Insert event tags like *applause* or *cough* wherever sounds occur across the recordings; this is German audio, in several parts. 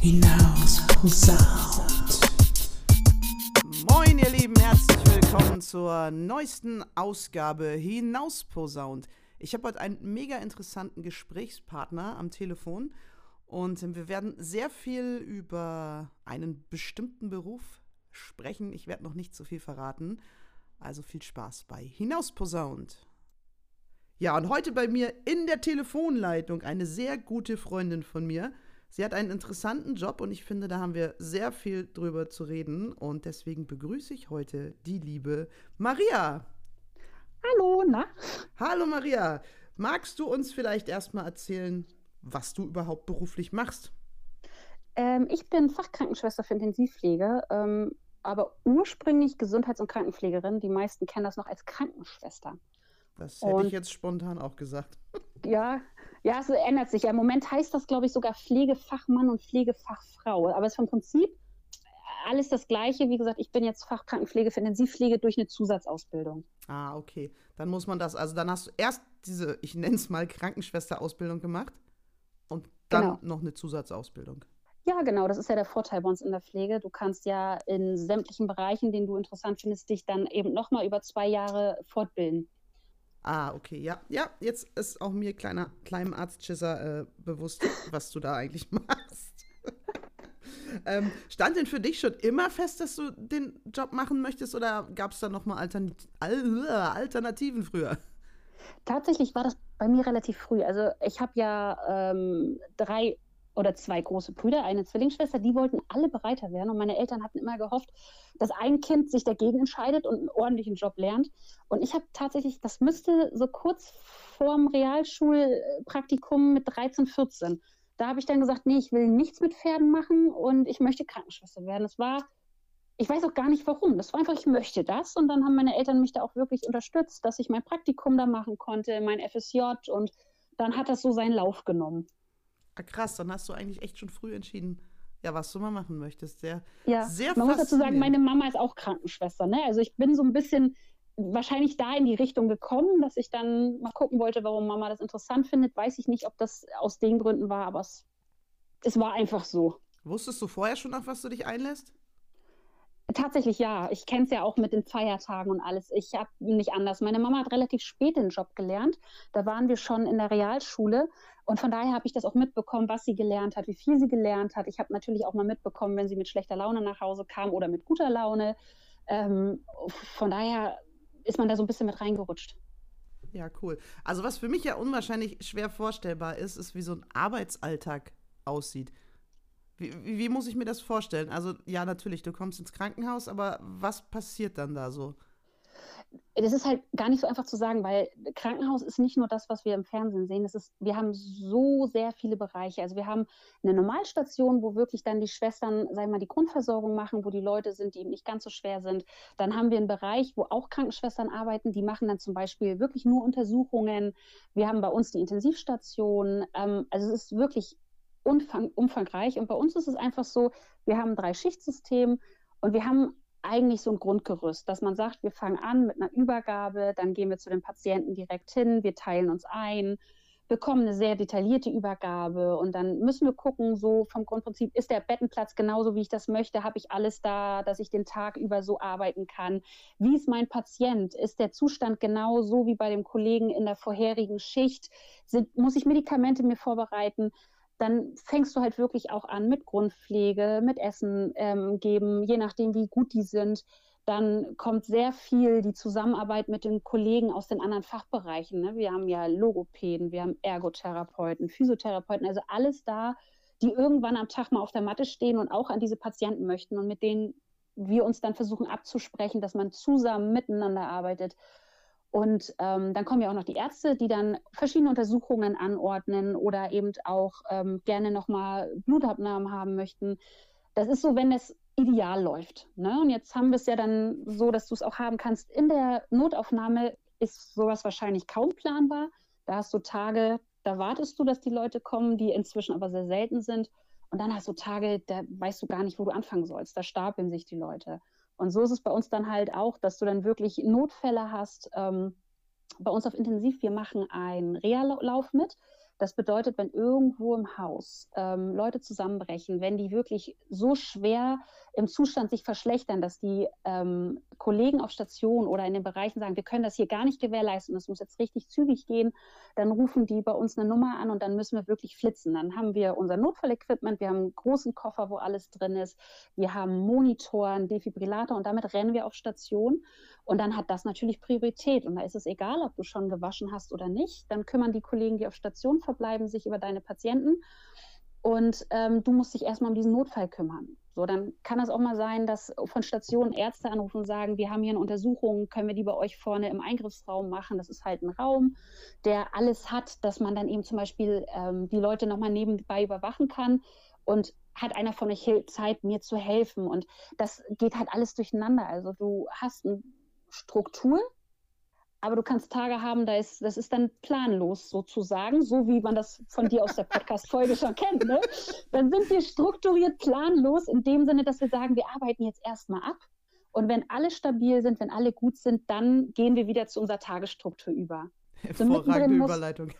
hinaus posaunt. Moin, ihr Lieben, herzlich willkommen zur neuesten Ausgabe Hinaus posaunt. Ich habe heute einen mega interessanten Gesprächspartner am Telefon und wir werden sehr viel über einen bestimmten Beruf sprechen. Ich werde noch nicht so viel verraten. Also viel Spaß bei Hinaus posaunt. Ja, und heute bei mir in der Telefonleitung eine sehr gute Freundin von mir. Sie hat einen interessanten Job und ich finde, da haben wir sehr viel drüber zu reden. Und deswegen begrüße ich heute die liebe Maria. Hallo, na? Hallo Maria. Magst du uns vielleicht erstmal erzählen, was du überhaupt beruflich machst? Ähm, ich bin Fachkrankenschwester für Intensivpflege, ähm, aber ursprünglich Gesundheits- und Krankenpflegerin. Die meisten kennen das noch als Krankenschwester. Das hätte Und- ich jetzt spontan auch gesagt. *laughs* Ja, ja, es ändert sich ja. Im Moment heißt das, glaube ich, sogar Pflegefachmann und Pflegefachfrau. Aber es ist vom Prinzip alles das Gleiche. Wie gesagt, ich bin jetzt Fachkrankenpflege für Intensivpflege durch eine Zusatzausbildung. Ah, okay. Dann muss man das, also dann hast du erst diese, ich nenne es mal Krankenschwester-Ausbildung gemacht und dann Genau. noch eine Zusatzausbildung. Ja, genau, das ist ja der Vorteil bei uns in der Pflege. Du kannst ja in sämtlichen Bereichen, den du interessant findest, dich dann eben nochmal über zwei Jahre fortbilden. Ah, okay, ja. Ja, jetzt ist auch mir, kleiner, kleinem Arztschisser, äh, bewusst, was du da eigentlich *laughs* machst. ähm, stand denn für dich schon immer fest, dass du den Job machen möchtest oder gab es da nochmal Altern Al Alternativen früher? Tatsächlich war das bei mir relativ früh. Also ich habe ja ähm, drei oder zwei große Brüder, eine Zwillingsschwester, die wollten alle bereiter werden und meine Eltern hatten immer gehofft, dass ein Kind sich dagegen entscheidet und einen ordentlichen Job lernt. Und ich habe tatsächlich, das müsste so kurz vorm Realschulpraktikum mit 13, 14. Da habe ich dann gesagt, nee, ich will nichts mit Pferden machen und ich möchte Krankenschwester werden. Das war ich weiß auch gar nicht warum. Das war einfach, ich möchte das. Und dann haben meine Eltern mich da auch wirklich unterstützt, dass ich mein Praktikum da machen konnte, mein FSJ. Und dann hat das so seinen Lauf genommen. Ah, krass, dann hast du eigentlich echt schon früh entschieden, ja, was du mal machen möchtest. Sehr, Ja, sehr man muss dazu sagen, meine Mama ist auch Krankenschwester. Ne? Also ich bin so ein bisschen wahrscheinlich da in die Richtung gekommen, dass ich dann mal gucken wollte, warum Mama das interessant findet. Weiß ich nicht, ob das aus den Gründen war, aber es, es war einfach so. Wusstest du vorher schon, auf was du dich einlässt? Tatsächlich ja. Ich kenne es ja auch mit den Feiertagen und alles. Ich habe nicht anders. Meine Mama hat relativ spät den Job gelernt. Da waren wir schon in der Realschule. Und von daher habe ich das auch mitbekommen, was sie gelernt hat, wie viel sie gelernt hat. Ich habe natürlich auch mal mitbekommen, wenn sie mit schlechter Laune nach Hause kam oder mit guter Laune. Ähm, von daher ist man da so ein bisschen mit reingerutscht. Ja, cool. Also was für mich ja unwahrscheinlich schwer vorstellbar ist, ist, wie so ein Arbeitsalltag aussieht. Wie, wie, wie muss ich mir das vorstellen? Also ja, natürlich, du kommst ins Krankenhaus, aber was passiert dann da so? Das ist halt gar nicht so einfach zu sagen, weil Krankenhaus ist nicht nur das, was wir im Fernsehen sehen. Das ist, wir haben so sehr viele Bereiche. Also wir haben eine Normalstation, wo wirklich dann die Schwestern, sagen wir mal, die Grundversorgung machen, wo die Leute sind, die eben nicht ganz so schwer sind. Dann haben wir einen Bereich, wo auch Krankenschwestern arbeiten. Die machen dann zum Beispiel wirklich nur Untersuchungen. Wir haben bei uns die Intensivstation. Ähm, also es ist wirklich umfang, umfangreich. Und bei uns ist es einfach so, wir haben ein Drei-Schicht-System und wir haben eigentlich so ein Grundgerüst, dass man sagt, wir fangen an mit einer Übergabe, dann gehen wir zu den Patienten direkt hin, wir teilen uns ein, bekommen eine sehr detaillierte Übergabe und dann müssen wir gucken, so vom Grundprinzip, ist der Bettenplatz genauso, wie ich das möchte, habe ich alles da, dass ich den Tag über so arbeiten kann, wie ist mein Patient, ist der Zustand genau so wie bei dem Kollegen in der vorherigen Schicht, Sind, muss ich Medikamente mir vorbereiten, dann fängst du halt wirklich auch an mit Grundpflege, mit Essen ähm, geben, je nachdem, wie gut die sind. Dann kommt sehr viel die Zusammenarbeit mit den Kollegen aus den anderen Fachbereichen. Ne? Wir haben ja Logopäden, wir haben Ergotherapeuten, Physiotherapeuten, also alles da, die irgendwann am Tag mal auf der Matte stehen und auch an diese Patienten möchten und mit denen wir uns dann versuchen abzusprechen, dass man zusammen miteinander arbeitet. Und ähm, dann kommen ja auch noch die Ärzte, die dann verschiedene Untersuchungen anordnen oder eben auch ähm, gerne nochmal Blutabnahmen haben möchten. Das ist so, wenn es ideal läuft. Ne? Und jetzt haben wir es ja dann so, dass du es auch haben kannst. In der Notaufnahme ist sowas wahrscheinlich kaum planbar. Da hast du Tage, da wartest du, dass die Leute kommen, die inzwischen aber sehr selten sind. Und dann hast du Tage, da weißt du gar nicht, wo du anfangen sollst. Da stapeln sich die Leute. Und so ist es bei uns dann halt auch, dass du dann wirklich Notfälle hast. Ähm, bei uns auf Intensiv, wir machen einen Reha-Lauf mit. Das bedeutet, wenn irgendwo im Haus ähm, Leute zusammenbrechen, wenn die wirklich so schwer im Zustand sich verschlechtern, dass die ähm, Kollegen auf Station oder in den Bereichen sagen, wir können das hier gar nicht gewährleisten, das muss jetzt richtig zügig gehen, dann rufen die bei uns eine Nummer an und dann müssen wir wirklich flitzen. Dann haben wir unser Notfallequipment, wir haben einen großen Koffer, wo alles drin ist, wir haben Monitoren, Defibrillator und damit rennen wir auf Station. Und dann hat das natürlich Priorität. Und da ist es egal, ob du schon gewaschen hast oder nicht. Dann kümmern die Kollegen, die auf Station verbleiben, sich über deine Patienten. Und ähm, du musst dich erstmal um diesen Notfall kümmern. So, dann kann es auch mal sein, dass von Stationen Ärzte anrufen und sagen, wir haben hier eine Untersuchung, können wir die bei euch vorne im Eingriffsraum machen? Das ist halt ein Raum, der alles hat, dass man dann eben zum Beispiel ähm, die Leute nochmal nebenbei überwachen kann. Und hat einer von euch Zeit, mir zu helfen? Und das geht halt alles durcheinander. Also du hast ein Struktur, aber du kannst Tage haben, da ist, das ist dann planlos sozusagen, so wie man das von dir aus der *laughs* Podcast-Folge schon kennt. Ne? Dann sind wir strukturiert planlos in dem Sinne, dass wir sagen, wir arbeiten jetzt erstmal ab. Und wenn alle stabil sind, wenn alle gut sind, dann gehen wir wieder zu unserer Tagesstruktur über. *laughs* Hervorragende so Überleitung.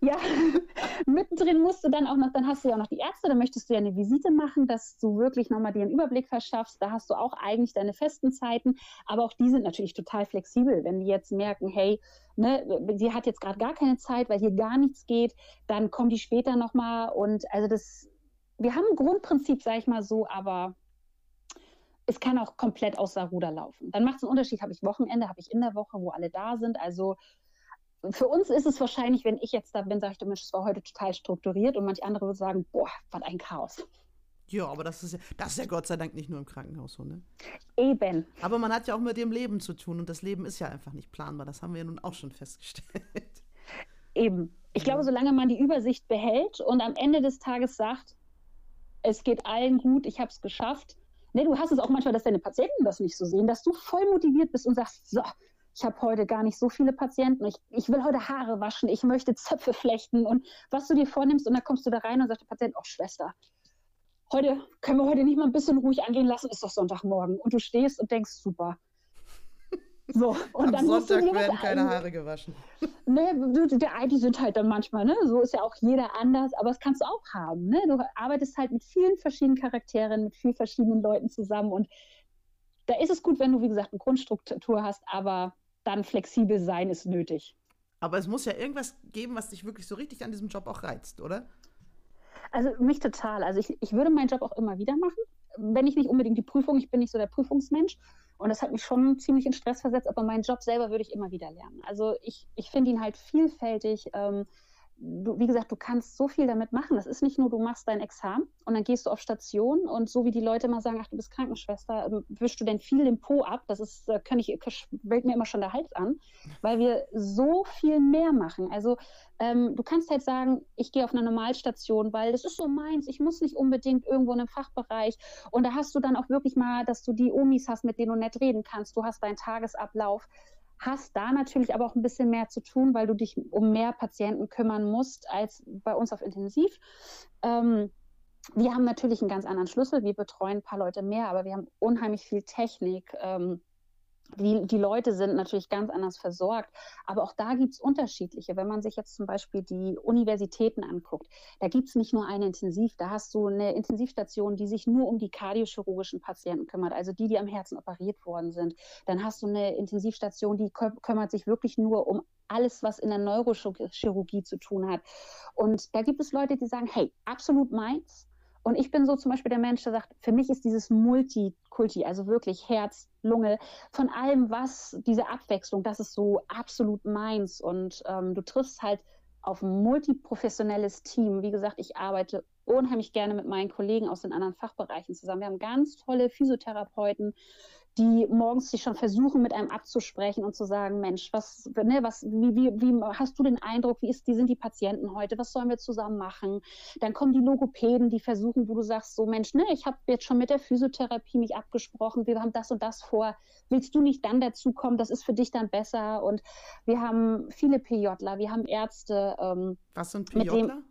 Ja, *laughs* mittendrin musst du dann auch noch, dann hast du ja auch noch die Ärzte, dann möchtest du ja eine Visite machen, dass du wirklich nochmal dir einen Überblick verschaffst. Da hast du auch eigentlich deine festen Zeiten, aber auch die sind natürlich total flexibel. Wenn die jetzt merken, hey, ne, sie hat jetzt gerade gar keine Zeit, weil hier gar nichts geht, dann kommen die später nochmal und also das, wir haben ein Grundprinzip, sag ich mal so, aber es kann auch komplett außer Ruder laufen. Dann macht es einen Unterschied, habe ich Wochenende, habe ich in der Woche, wo alle da sind. Also für uns ist es wahrscheinlich, wenn ich jetzt da bin, sage ich, Mensch, es war heute total strukturiert und manch andere würde sagen, boah, was ein Chaos. Ja, aber das ist ja, das ist ja Gott sei Dank nicht nur im Krankenhaus so, ne? Eben. Aber man hat ja auch mit dem Leben zu tun und das Leben ist ja einfach nicht planbar. Das haben wir ja nun auch schon festgestellt. Eben. Ich glaube, solange man die Übersicht behält und am Ende des Tages sagt, es geht allen gut, ich habe es geschafft. Ne, du hast es auch manchmal, dass deine Patienten das nicht so sehen, dass du voll motiviert bist und sagst, so, ich habe heute gar nicht so viele Patienten, ich, ich will heute Haare waschen, ich möchte Zöpfe flechten und was du dir vornimmst und dann kommst du da rein und sagt der Patient, oh Schwester, heute können wir heute nicht mal ein bisschen ruhig angehen lassen, ist doch Sonntagmorgen und du stehst und denkst, super. So, und Am dann Sonntag werden keine Haare gewaschen. *laughs* Ne, die sind halt dann manchmal, ne? So ist ja auch jeder anders, aber das kannst du auch haben. Ne? Du arbeitest halt mit vielen verschiedenen Charakteren, mit vielen verschiedenen Leuten zusammen und da ist es gut, wenn du, wie gesagt, eine Grundstruktur hast, aber dann flexibel sein ist nötig. Aber es muss ja irgendwas geben, was dich wirklich so richtig an diesem Job auch reizt, oder? Also mich total. Also ich, ich würde meinen Job auch immer wieder machen, wenn ich nicht unbedingt die Prüfung, ich bin nicht so der Prüfungsmensch. Und das hat mich schon ziemlich in Stress versetzt, aber meinen Job selber würde ich immer wieder lernen. Also ich, ich finde ihn halt vielfältig. Ähm, du, wie gesagt, du kannst so viel damit machen. Das ist nicht nur, du machst dein Examen und dann gehst du auf Station und so wie die Leute immer sagen, ach, du bist Krankenschwester, ähm, wischst du denn viel den Po ab? Das ist, äh, kann ich, wählt mir immer schon der Hals an, weil wir so viel mehr machen. Also ähm, du kannst halt sagen, ich gehe auf eine Normalstation, weil das ist so meins, ich muss nicht unbedingt irgendwo in einem Fachbereich. Und da hast du dann auch wirklich mal, dass du die Omis hast, mit denen du nett reden kannst. Du hast deinen Tagesablauf hast da natürlich aber auch ein bisschen mehr zu tun, weil du dich um mehr Patienten kümmern musst als bei uns auf Intensiv. Ähm, wir haben natürlich einen ganz anderen Schlüssel. Wir betreuen ein paar Leute mehr, aber wir haben unheimlich viel Technik. Ähm, die, die Leute sind natürlich ganz anders versorgt, aber auch da gibt es unterschiedliche. Wenn man sich jetzt zum Beispiel die Universitäten anguckt, da gibt es nicht nur eine Intensiv, da hast du eine Intensivstation, die sich nur um die kardiochirurgischen Patienten kümmert, also die, die am Herzen operiert worden sind. Dann hast du eine Intensivstation, die kümmert sich wirklich nur um alles, was in der Neurochirurgie zu tun hat. Und da gibt es Leute, die sagen, hey, absolut meins, und ich bin so zum Beispiel der Mensch, der sagt, für mich ist dieses Multikulti, also wirklich Herz, Lunge, von allem, was, diese Abwechslung, das ist so absolut meins. Und ähm, du triffst halt auf ein multiprofessionelles Team. Wie gesagt, ich arbeite unheimlich gerne mit meinen Kollegen aus den anderen Fachbereichen zusammen. Wir haben ganz tolle Physiotherapeuten, die morgens sich schon versuchen, mit einem abzusprechen und zu sagen, Mensch, was, ne, was, wie, wie, wie hast du den Eindruck, wie ist, wie sind die Patienten heute, was sollen wir zusammen machen? Dann kommen die Logopäden, die versuchen, wo du sagst, so Mensch, ne, ich habe jetzt schon mit der Physiotherapie mich abgesprochen, wir haben das und das vor, willst du nicht dann dazu kommen, das ist für dich dann besser und wir haben viele PJler, wir haben Ärzte. Ähm, was sind PJler?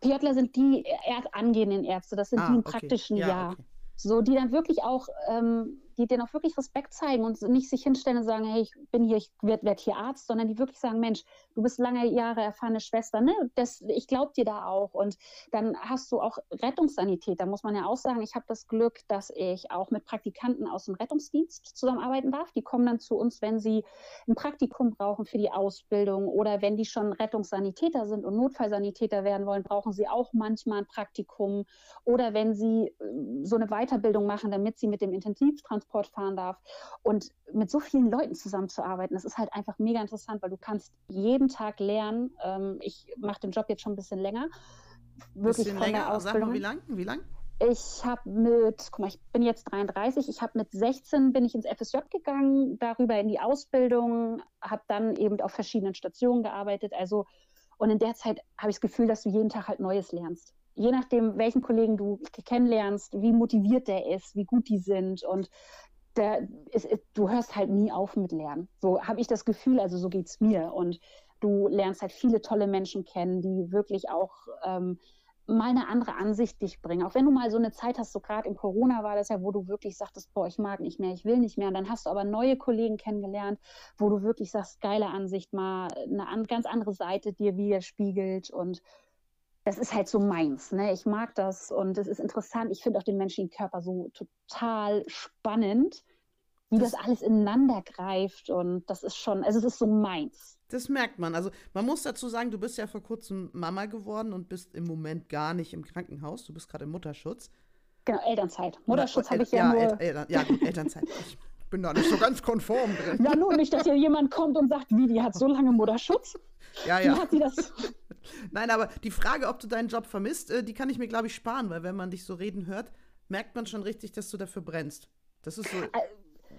PJler sind die angehenden Ärzte, das sind ah, die im okay. praktischen ja, Jahr. Okay. So, die dann wirklich auch, ähm, die denen auch wirklich Respekt zeigen und nicht sich hinstellen und sagen, hey, ich bin hier, ich werde werd hier Arzt, sondern die wirklich sagen, Mensch, du bist lange Jahre erfahrene Schwester, ne? Das, ich glaube dir da auch. Und dann hast du auch Rettungssanität. Da muss man ja auch sagen, ich habe das Glück, dass ich auch mit Praktikanten aus dem Rettungsdienst zusammenarbeiten darf. Die kommen dann zu uns, wenn sie ein Praktikum brauchen für die Ausbildung oder wenn die schon Rettungssanitäter sind und Notfallsanitäter werden wollen, brauchen sie auch manchmal ein Praktikum. Oder wenn sie äh, so eine Weiterbildung machen, damit sie mit dem Intensivtransport fahren darf. Und mit so vielen Leuten zusammenzuarbeiten, das ist halt einfach mega interessant, weil du kannst jeden Tag lernen. Ähm, ich mache den Job jetzt schon ein bisschen länger. Wirklich bisschen länger. Sag mal, wie lang? Wie lang? Ich habe mit, guck mal, ich bin jetzt 33, ich habe mit 16 bin ich ins FSJ gegangen, darüber in die Ausbildung, habe dann eben auf verschiedenen Stationen gearbeitet. Also, und in der Zeit habe ich das Gefühl, dass du jeden Tag halt Neues lernst. Je nachdem, welchen Kollegen du kennenlernst, wie motiviert der ist, wie gut die sind. Und der ist, du hörst halt nie auf mit Lernen. So habe ich das Gefühl, also so geht es mir. Und du lernst halt viele tolle Menschen kennen, die wirklich auch ähm, mal eine andere Ansicht dich bringen. Auch wenn du mal so eine Zeit hast, so gerade im Corona war das ja, wo du wirklich sagtest, boah, ich mag nicht mehr, ich will nicht mehr. Und dann hast du aber neue Kollegen kennengelernt, wo du wirklich sagst, geile Ansicht, mal eine an, ganz andere Seite dir widerspiegelt und das ist halt so meins. Ne? Ich mag das und es ist interessant. Ich finde auch den menschlichen Körper so total spannend, wie das, das alles ineinander greift und das ist schon, also es ist so meins. Das merkt man. Also man muss dazu sagen, du bist ja vor kurzem Mama geworden und bist im Moment gar nicht im Krankenhaus. Du bist gerade im Mutterschutz. Genau, Elternzeit. Mutterschutz habe ich ja, ja nur. El ja, gut, Elternzeit. Ich bin da nicht so ganz konform drin. Ja, nur nicht, dass hier jemand kommt und sagt, wie, die hat so lange Mutterschutz. Ja, ja. Wie hat sie das? *laughs* Nein, aber die Frage, ob du deinen Job vermisst, äh, die kann ich mir, glaube ich, sparen, weil wenn man dich so reden hört, merkt man schon richtig, dass du dafür brennst. Das ist so. Äh,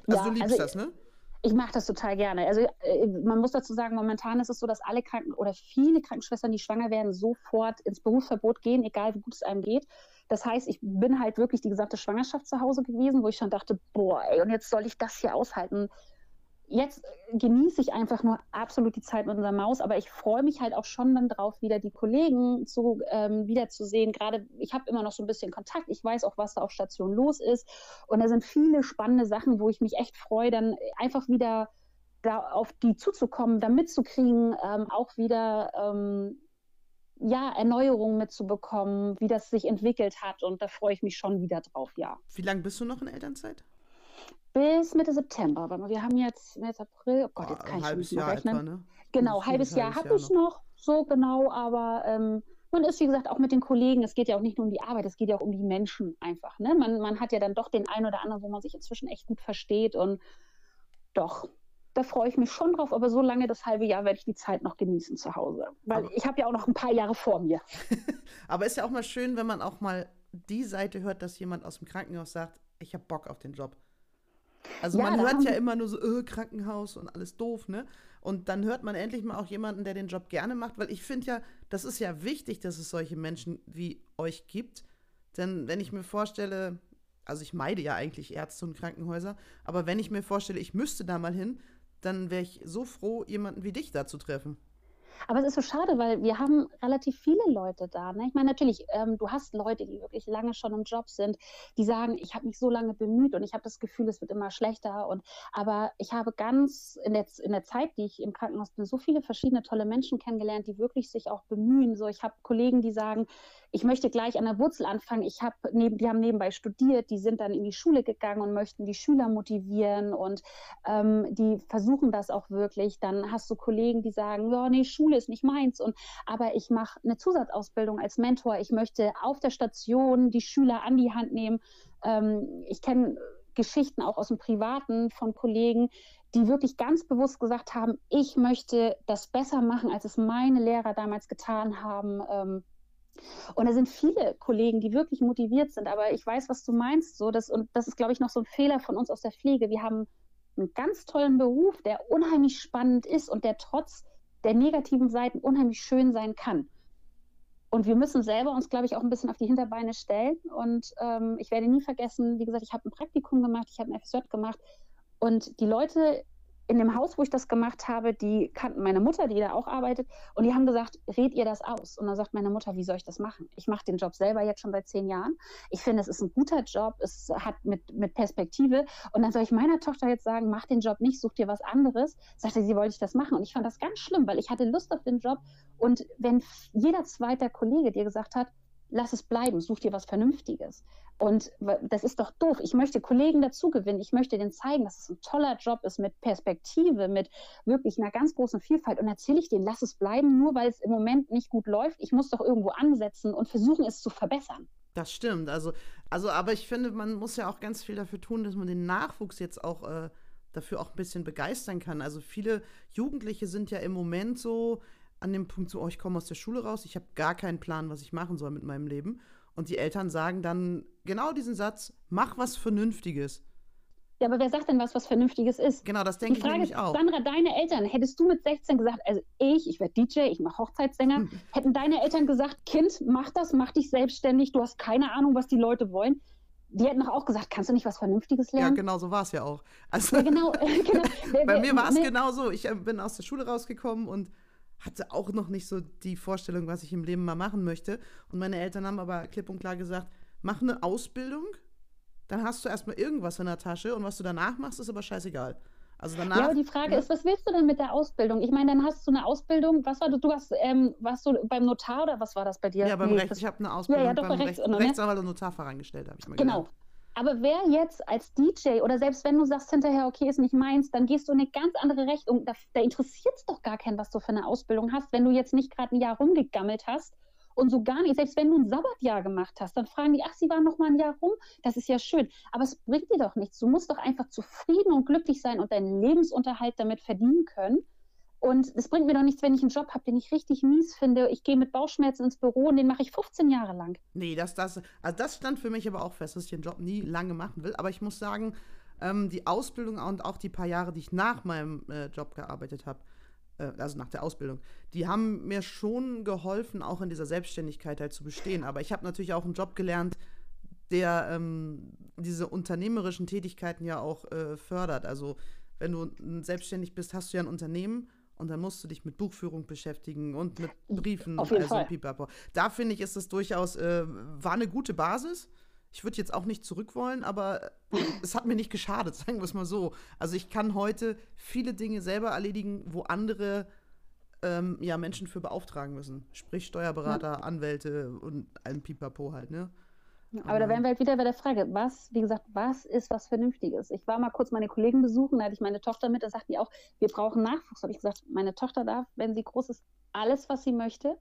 also ja, du liebst also, das, ne? Ich mache das total gerne. Also äh, man muss dazu sagen, momentan ist es so, dass alle Kranken oder viele Krankenschwestern, die schwanger werden, sofort ins Berufsverbot gehen, egal wie gut es einem geht. Das heißt, ich bin halt wirklich die gesamte Schwangerschaft zu Hause gewesen, wo ich schon dachte, boah, ey, und jetzt soll ich das hier aushalten jetzt genieße ich einfach nur absolut die Zeit mit unserer Maus, aber ich freue mich halt auch schon dann drauf, wieder die Kollegen zu, ähm, wiederzusehen. Gerade ich habe immer noch so ein bisschen Kontakt, ich weiß auch, was da auf Station los ist. Und da sind viele spannende Sachen, wo ich mich echt freue, dann einfach wieder da auf die zuzukommen, da mitzukriegen, ähm, auch wieder ähm, ja, Erneuerungen mitzubekommen, wie das sich entwickelt hat. Und da freue ich mich schon wieder drauf, ja. Wie lange bist du noch in Elternzeit? Bis Mitte September. Aber wir haben jetzt März, April, oh Gott, jetzt kann ich nicht mehr rechnen. Etwa, ne? Genau, halbes Jahr habe ich noch, so genau, aber ähm, man ist, wie gesagt, auch mit den Kollegen, es geht ja auch nicht nur um die Arbeit, es geht ja auch um die Menschen einfach. Ne? Man, man hat ja dann doch den einen oder anderen, wo man sich inzwischen echt gut versteht und doch, da freue ich mich schon drauf, aber so lange das halbe Jahr werde ich die Zeit noch genießen zu Hause. Weil aber ich habe ja auch noch ein paar Jahre vor mir. *laughs* aber ist ja auch mal schön, wenn man auch mal die Seite hört, dass jemand aus dem Krankenhaus sagt, ich habe Bock auf den Job. Also ja, man hört ja immer nur so, äh, Krankenhaus und alles doof, ne? Und dann hört man endlich mal auch jemanden, der den Job gerne macht, weil ich finde ja, das ist ja wichtig, dass es solche Menschen wie euch gibt. Denn wenn ich mir vorstelle, also ich meide ja eigentlich Ärzte und Krankenhäuser, aber wenn ich mir vorstelle, ich müsste da mal hin, dann wäre ich so froh, jemanden wie dich da zu treffen. Aber es ist so schade, weil wir haben relativ viele Leute da. Ne? Ich meine, natürlich, ähm, du hast Leute, die wirklich lange schon im Job sind, die sagen, ich habe mich so lange bemüht und ich habe das Gefühl, es wird immer schlechter. Und aber ich habe ganz in der, in der Zeit, die ich im Krankenhaus bin, so viele verschiedene tolle Menschen kennengelernt, die wirklich sich auch bemühen. So, ich habe Kollegen, die sagen, ich möchte gleich an der Wurzel anfangen. Ich habe neben, die haben nebenbei studiert, die sind dann in die Schule gegangen und möchten die Schüler motivieren und ähm, die versuchen das auch wirklich. Dann hast du Kollegen, die sagen, ja, nee, Schule ist nicht meins und aber ich mache eine Zusatzausbildung als Mentor. Ich möchte auf der Station die Schüler an die Hand nehmen. Ähm, ich kenne Geschichten auch aus dem Privaten von Kollegen, die wirklich ganz bewusst gesagt haben, ich möchte das besser machen, als es meine Lehrer damals getan haben. Ähm, und da sind viele Kollegen, die wirklich motiviert sind, aber ich weiß, was du meinst. So, das, und das ist, glaube ich, noch so ein Fehler von uns aus der Pflege. Wir haben einen ganz tollen Beruf, der unheimlich spannend ist und der trotz der negativen Seiten unheimlich schön sein kann. Und wir müssen selber uns, glaube ich, auch ein bisschen auf die Hinterbeine stellen. Und ähm, ich werde nie vergessen, wie gesagt, ich habe ein Praktikum gemacht, ich habe ein FSJ gemacht. Und die Leute in dem Haus, wo ich das gemacht habe, die kannten meine Mutter, die da auch arbeitet, und die haben gesagt, red ihr das aus? Und dann sagt meine Mutter, wie soll ich das machen? Ich mache den Job selber jetzt schon seit zehn Jahren. Ich finde, es ist ein guter Job, es hat mit, mit Perspektive. Und dann soll ich meiner Tochter jetzt sagen, mach den Job nicht, such dir was anderes. Sagte sie, wollte ich das machen. Und ich fand das ganz schlimm, weil ich hatte Lust auf den Job. Und wenn jeder zweite Kollege dir gesagt hat, lass es bleiben, such dir was Vernünftiges. Und das ist doch doof. Ich möchte Kollegen dazu gewinnen. Ich möchte denen zeigen, dass es ein toller Job ist mit Perspektive, mit wirklich einer ganz großen Vielfalt. Und erzähle ich denen, lass es bleiben, nur weil es im Moment nicht gut läuft. Ich muss doch irgendwo ansetzen und versuchen, es zu verbessern. Das stimmt. Also, also, aber ich finde, man muss ja auch ganz viel dafür tun, dass man den Nachwuchs jetzt auch äh, dafür auch ein bisschen begeistern kann. Also viele Jugendliche sind ja im Moment so an dem Punkt so, oh, ich komme aus der Schule raus, ich habe gar keinen Plan, was ich machen soll mit meinem Leben. Und die Eltern sagen dann genau diesen Satz, mach was Vernünftiges. Ja, aber wer sagt denn was, was Vernünftiges ist? Genau, das denke ich nämlich auch. Sandra, deine Eltern, hättest du mit 16 gesagt, also ich, ich werde DJ, ich mache Hochzeitssänger, hm. *laughs* hätten deine Eltern gesagt, Kind, mach das, mach dich selbstständig, du hast keine Ahnung, was die Leute wollen. Die hätten doch auch gesagt, kannst du nicht was Vernünftiges lernen? Ja, genau so war es ja auch. Also, ja, genau, genau. *laughs* Bei mir war es ne, genau so. Ich äh, bin aus der Schule rausgekommen und hatte auch noch nicht so die Vorstellung, was ich im Leben mal machen möchte. Und meine Eltern haben aber klipp und klar gesagt, mach eine Ausbildung, dann hast du erstmal irgendwas in der Tasche und was du danach machst, ist aber scheißegal. Also danach, ja, aber die Frage ja. ist, was willst du denn mit der Ausbildung? Ich meine, dann hast du eine Ausbildung, was war du, du hast, ähm, warst du beim Notar oder was war das bei dir? Ja, beim nee, Recht, ich habe eine Ausbildung ja, ja, doch, beim Rechts, Recht, Rechtsanwalt und Notarfachangestellte, habe ich mal Genau, gelernt. Aber wer jetzt als DJ oder selbst wenn du sagst hinterher, okay, ist nicht meins, dann gehst du in eine ganz andere Richtung. Da, da interessiert es doch gar keinen, was du für eine Ausbildung hast, wenn du jetzt nicht gerade ein Jahr rumgegammelt hast und so gar nicht. Selbst wenn du ein Sabbatjahr gemacht hast, dann fragen die, ach, sie waren noch mal ein Jahr rum. Das ist ja schön. Aber es bringt dir doch nichts. Du musst doch einfach zufrieden und glücklich sein und deinen Lebensunterhalt damit verdienen können. Und es bringt mir doch nichts, wenn ich einen Job habe, den ich richtig mies finde. Ich gehe mit Bauchschmerzen ins Büro und den mache ich 15 Jahre lang. Nee, das, das, also das stand für mich aber auch fest, dass ich den Job nie lange machen will. Aber ich muss sagen, ähm, die Ausbildung und auch die paar Jahre, die ich nach meinem äh, Job gearbeitet habe, äh, also nach der Ausbildung, die haben mir schon geholfen, auch in dieser Selbstständigkeit halt zu bestehen. Aber ich habe natürlich auch einen Job gelernt, der ähm, diese unternehmerischen Tätigkeiten ja auch äh, fördert. Also wenn du selbstständig bist, hast du ja ein Unternehmen und dann musst du dich mit Buchführung beschäftigen und mit Briefen. Auf jeden also Fall. Pipapo. Da finde ich, ist es durchaus, äh, war eine gute Basis. Ich würde jetzt auch nicht zurück wollen, aber es hat mir nicht geschadet, *laughs* sagen wir es mal so. Also ich kann heute viele Dinge selber erledigen, wo andere ähm, ja, Menschen für beauftragen müssen. Sprich Steuerberater. Anwälte und ein Pipapo halt, ne? Aber da wären wir halt wieder bei der Frage, was, wie gesagt, was ist was Vernünftiges? Ich war mal kurz meine Kollegen besuchen, da hatte ich meine Tochter mit, da sagten die auch, wir brauchen Nachwuchs. Da habe ich gesagt, meine Tochter darf, wenn sie groß ist, alles, was sie möchte,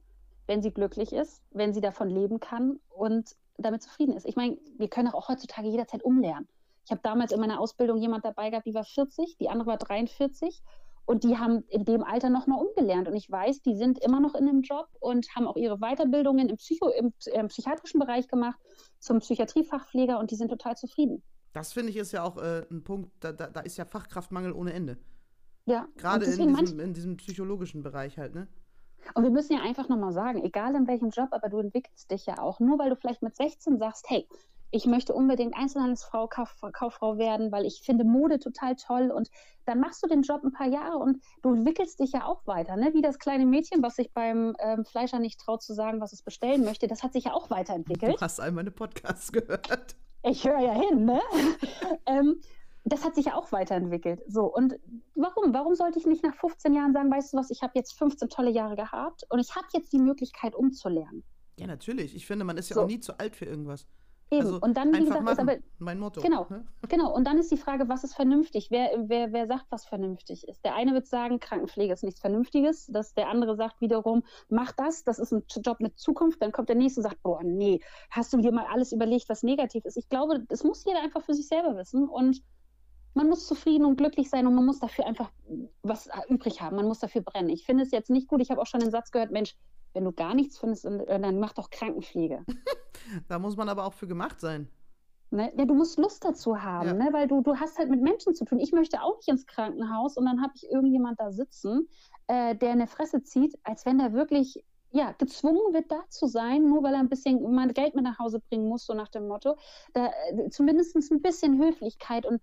wenn sie glücklich ist, wenn sie davon leben kann und damit zufrieden ist. Ich meine, wir können auch heutzutage jederzeit umlernen. Ich habe damals in meiner Ausbildung jemand dabei gehabt, die war 40, die andere war 43 und die haben in dem Alter nochmal umgelernt. Und ich weiß, die sind immer noch in einem Job und haben auch ihre Weiterbildungen im, Psycho, im, im psychiatrischen Bereich gemacht, zum Psychiatriefachpfleger und die sind total zufrieden. Das finde ich ist ja auch äh, ein Punkt, da, da, da, ist ja Fachkraftmangel ohne Ende. Ja. Gerade in diesem, in diesem psychologischen Bereich halt, ne? Und wir müssen ja einfach nochmal sagen, egal in welchem Job, aber du entwickelst dich ja auch. Nur weil du vielleicht mit 16 sagst, hey, ich möchte unbedingt Einzelhandelsfrau, Kauf, Kauffrau werden, weil ich finde Mode total toll. Und dann machst du den Job ein paar Jahre und du entwickelst dich ja auch weiter. Ne? Wie das kleine Mädchen, was sich beim ähm, Fleischer nicht traut zu sagen, was es bestellen möchte, das hat sich ja auch weiterentwickelt. Du hast all meine Podcasts *laughs* gehört. Ich höre ja hin, ne? *laughs* ähm, das hat sich ja auch weiterentwickelt. So, und warum? Warum sollte ich nicht nach 15 Jahren sagen, weißt du was, ich habe jetzt 15 tolle Jahre gehabt und ich habe jetzt die Möglichkeit umzulernen? Ja, natürlich. Ich finde, man ist ja so. auch nie zu alt für irgendwas. Eben. Also und dann, wie gesagt, machen, ist aber. Mein Motto. Genau, ne? genau. Und dann ist die Frage, was ist vernünftig? Wer, wer, wer sagt, was vernünftig ist? Der eine wird sagen, Krankenpflege ist nichts Vernünftiges. Dass der andere sagt wiederum, mach das, das ist ein Job mit Zukunft. Dann kommt der nächste und sagt, boah, nee, hast du dir mal alles überlegt, was negativ ist? Ich glaube, das muss jeder einfach für sich selber wissen. Und man muss zufrieden und glücklich sein und man muss dafür einfach was übrig haben. Man muss dafür brennen. Ich finde es jetzt nicht gut. Ich habe auch schon den Satz gehört, Mensch, wenn du gar nichts findest, äh, dann mach doch Krankenpflege. *laughs* da muss man aber auch für gemacht sein. Ne? Ja, du musst Lust dazu haben, ja. ne? weil du, du hast halt mit Menschen zu tun. Ich möchte auch nicht ins Krankenhaus und dann habe ich irgendjemand da sitzen, äh, der eine Fresse zieht, als wenn der wirklich ja, gezwungen wird, da zu sein, nur weil er ein bisschen mal Geld mit nach Hause bringen muss, so nach dem Motto. Da, äh, zumindest ein bisschen Höflichkeit und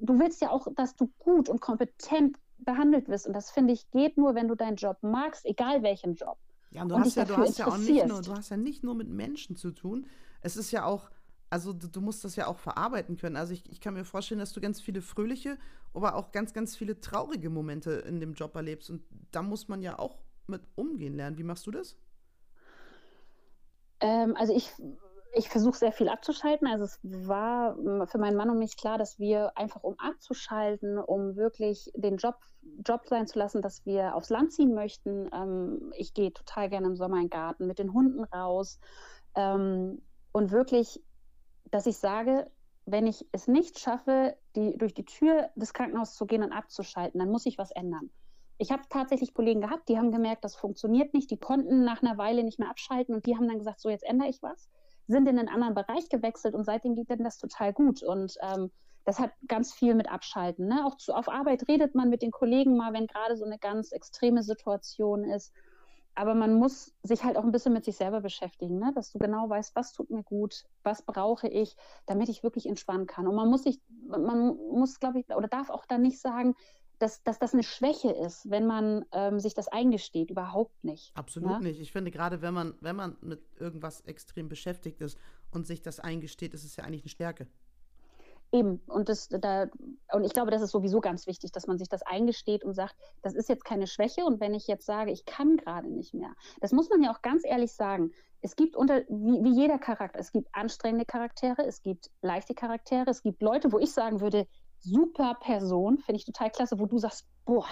du willst ja auch, dass du gut und kompetent behandelt wirst. Und das finde ich geht nur, wenn du deinen Job magst, egal welchen Job. Ja, und du und hast ja, du hast ja auch nicht nur, du hast ja nicht nur mit Menschen zu tun. Es ist ja auch, also du, du musst das ja auch verarbeiten können. Also ich, ich kann mir vorstellen, dass du ganz viele fröhliche, aber auch ganz, ganz viele traurige Momente in dem Job erlebst. Und da muss man ja auch mit umgehen lernen. Wie machst du das? Ähm, also ich ich versuche sehr viel abzuschalten. Also es war für meinen Mann und mich klar, dass wir einfach um abzuschalten, um wirklich den Job Job sein zu lassen, dass wir aufs Land ziehen möchten. Ähm, ich gehe total gerne im Sommer in den Garten mit den Hunden raus ähm, und wirklich, dass ich sage, wenn ich es nicht schaffe, die, durch die Tür des Krankenhauses zu gehen und abzuschalten, dann muss ich was ändern. Ich habe tatsächlich Kollegen gehabt, die haben gemerkt, das funktioniert nicht, die konnten nach einer Weile nicht mehr abschalten und die haben dann gesagt, so jetzt ändere ich was sind in einen anderen Bereich gewechselt und seitdem geht denn das total gut. Und ähm, das hat ganz viel mit Abschalten. Ne? Auch zu, auf Arbeit redet man mit den Kollegen mal, wenn gerade so eine ganz extreme Situation ist. Aber man muss sich halt auch ein bisschen mit sich selber beschäftigen, ne? dass du genau weißt, was tut mir gut, was brauche ich, damit ich wirklich entspannen kann. Und man muss sich, man muss, glaube ich, oder darf auch dann nicht sagen, dass, dass das eine Schwäche ist, wenn man ähm, sich das eingesteht. Überhaupt nicht. Absolut ja? nicht. Ich finde, gerade wenn man, wenn man mit irgendwas extrem beschäftigt ist und sich das eingesteht, ist es ja eigentlich eine Stärke. Eben, und das da, und ich glaube, das ist sowieso ganz wichtig, dass man sich das eingesteht und sagt, das ist jetzt keine Schwäche. Und wenn ich jetzt sage, ich kann gerade nicht mehr, das muss man ja auch ganz ehrlich sagen. Es gibt unter, wie, wie jeder Charakter, es gibt anstrengende Charaktere, es gibt leichte Charaktere, es gibt Leute, wo ich sagen würde, super Person, finde ich total klasse, wo du sagst, boah,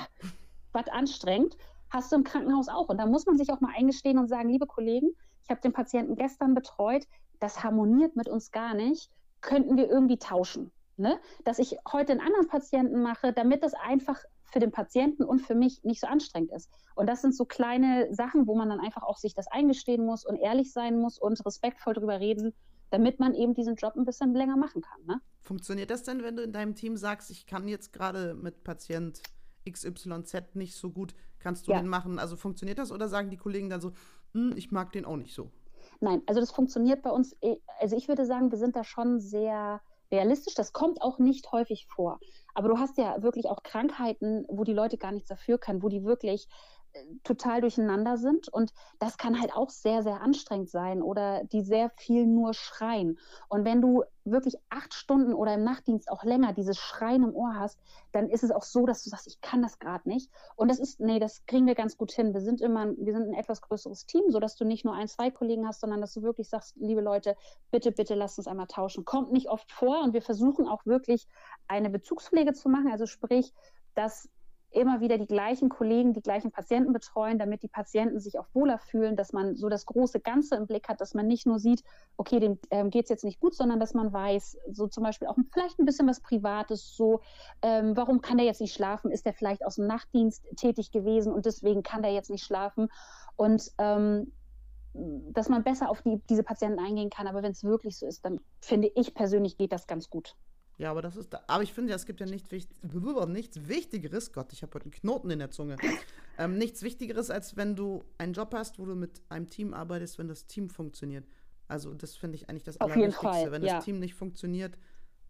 was anstrengend, hast du im Krankenhaus auch. Und da muss man sich auch mal eingestehen und sagen, liebe Kollegen, ich habe den Patienten gestern betreut, das harmoniert mit uns gar nicht, könnten wir irgendwie tauschen. Ne? Dass ich heute einen anderen Patienten mache, damit das einfach für den Patienten und für mich nicht so anstrengend ist. Und das sind so kleine Sachen, wo man dann einfach auch sich das eingestehen muss und ehrlich sein muss und respektvoll darüber reden, damit man eben diesen Job ein bisschen länger machen kann. Ne? Funktioniert das denn, wenn du in deinem Team sagst, ich kann jetzt gerade mit Patient XYZ nicht so gut, kannst du ja. den machen? Also funktioniert das oder sagen die Kollegen dann so, hm, ich mag den auch nicht so? Nein, also das funktioniert bei uns, eh, also ich würde sagen, wir sind da schon sehr realistisch. Das kommt auch nicht häufig vor. Aber du hast ja wirklich auch Krankheiten, wo die Leute gar nichts dafür können, wo die wirklich total durcheinander sind und das kann halt auch sehr, sehr anstrengend sein oder die sehr viel nur schreien. Und wenn du wirklich acht Stunden oder im Nachtdienst auch länger dieses Schreien im Ohr hast, dann ist es auch so, dass du sagst, ich kann das gerade nicht. Und das ist, nee, das kriegen wir ganz gut hin. Wir sind immer, wir sind ein etwas größeres Team, sodass du nicht nur ein, zwei Kollegen hast, sondern dass du wirklich sagst, liebe Leute, bitte, bitte lasst uns einmal tauschen. Kommt nicht oft vor und wir versuchen auch wirklich eine Bezugspflege zu machen, also sprich, dass immer wieder die gleichen Kollegen, die gleichen Patienten betreuen, damit die Patienten sich auch wohler fühlen, dass man so das große Ganze im Blick hat, dass man nicht nur sieht, okay, dem ähm, geht es jetzt nicht gut, sondern dass man weiß, so zum Beispiel auch vielleicht ein bisschen was Privates, so, ähm, warum kann der jetzt nicht schlafen? Ist der vielleicht aus dem Nachtdienst tätig gewesen und deswegen kann der jetzt nicht schlafen? Und ähm, dass man besser auf die, diese Patienten eingehen kann. Aber wenn es wirklich so ist, dann finde ich persönlich geht das ganz gut. Ja, aber das ist, da, aber ich finde ja, es gibt ja nicht, nichts Wichtigeres, Gott, ich habe heute einen Knoten in der Zunge, *laughs* ähm, nichts Wichtigeres, als wenn du einen Job hast, wo du mit einem Team arbeitest, wenn das Team funktioniert. Also das finde ich eigentlich das Auf Allerwichtigste. Wenn ja. das Team nicht funktioniert,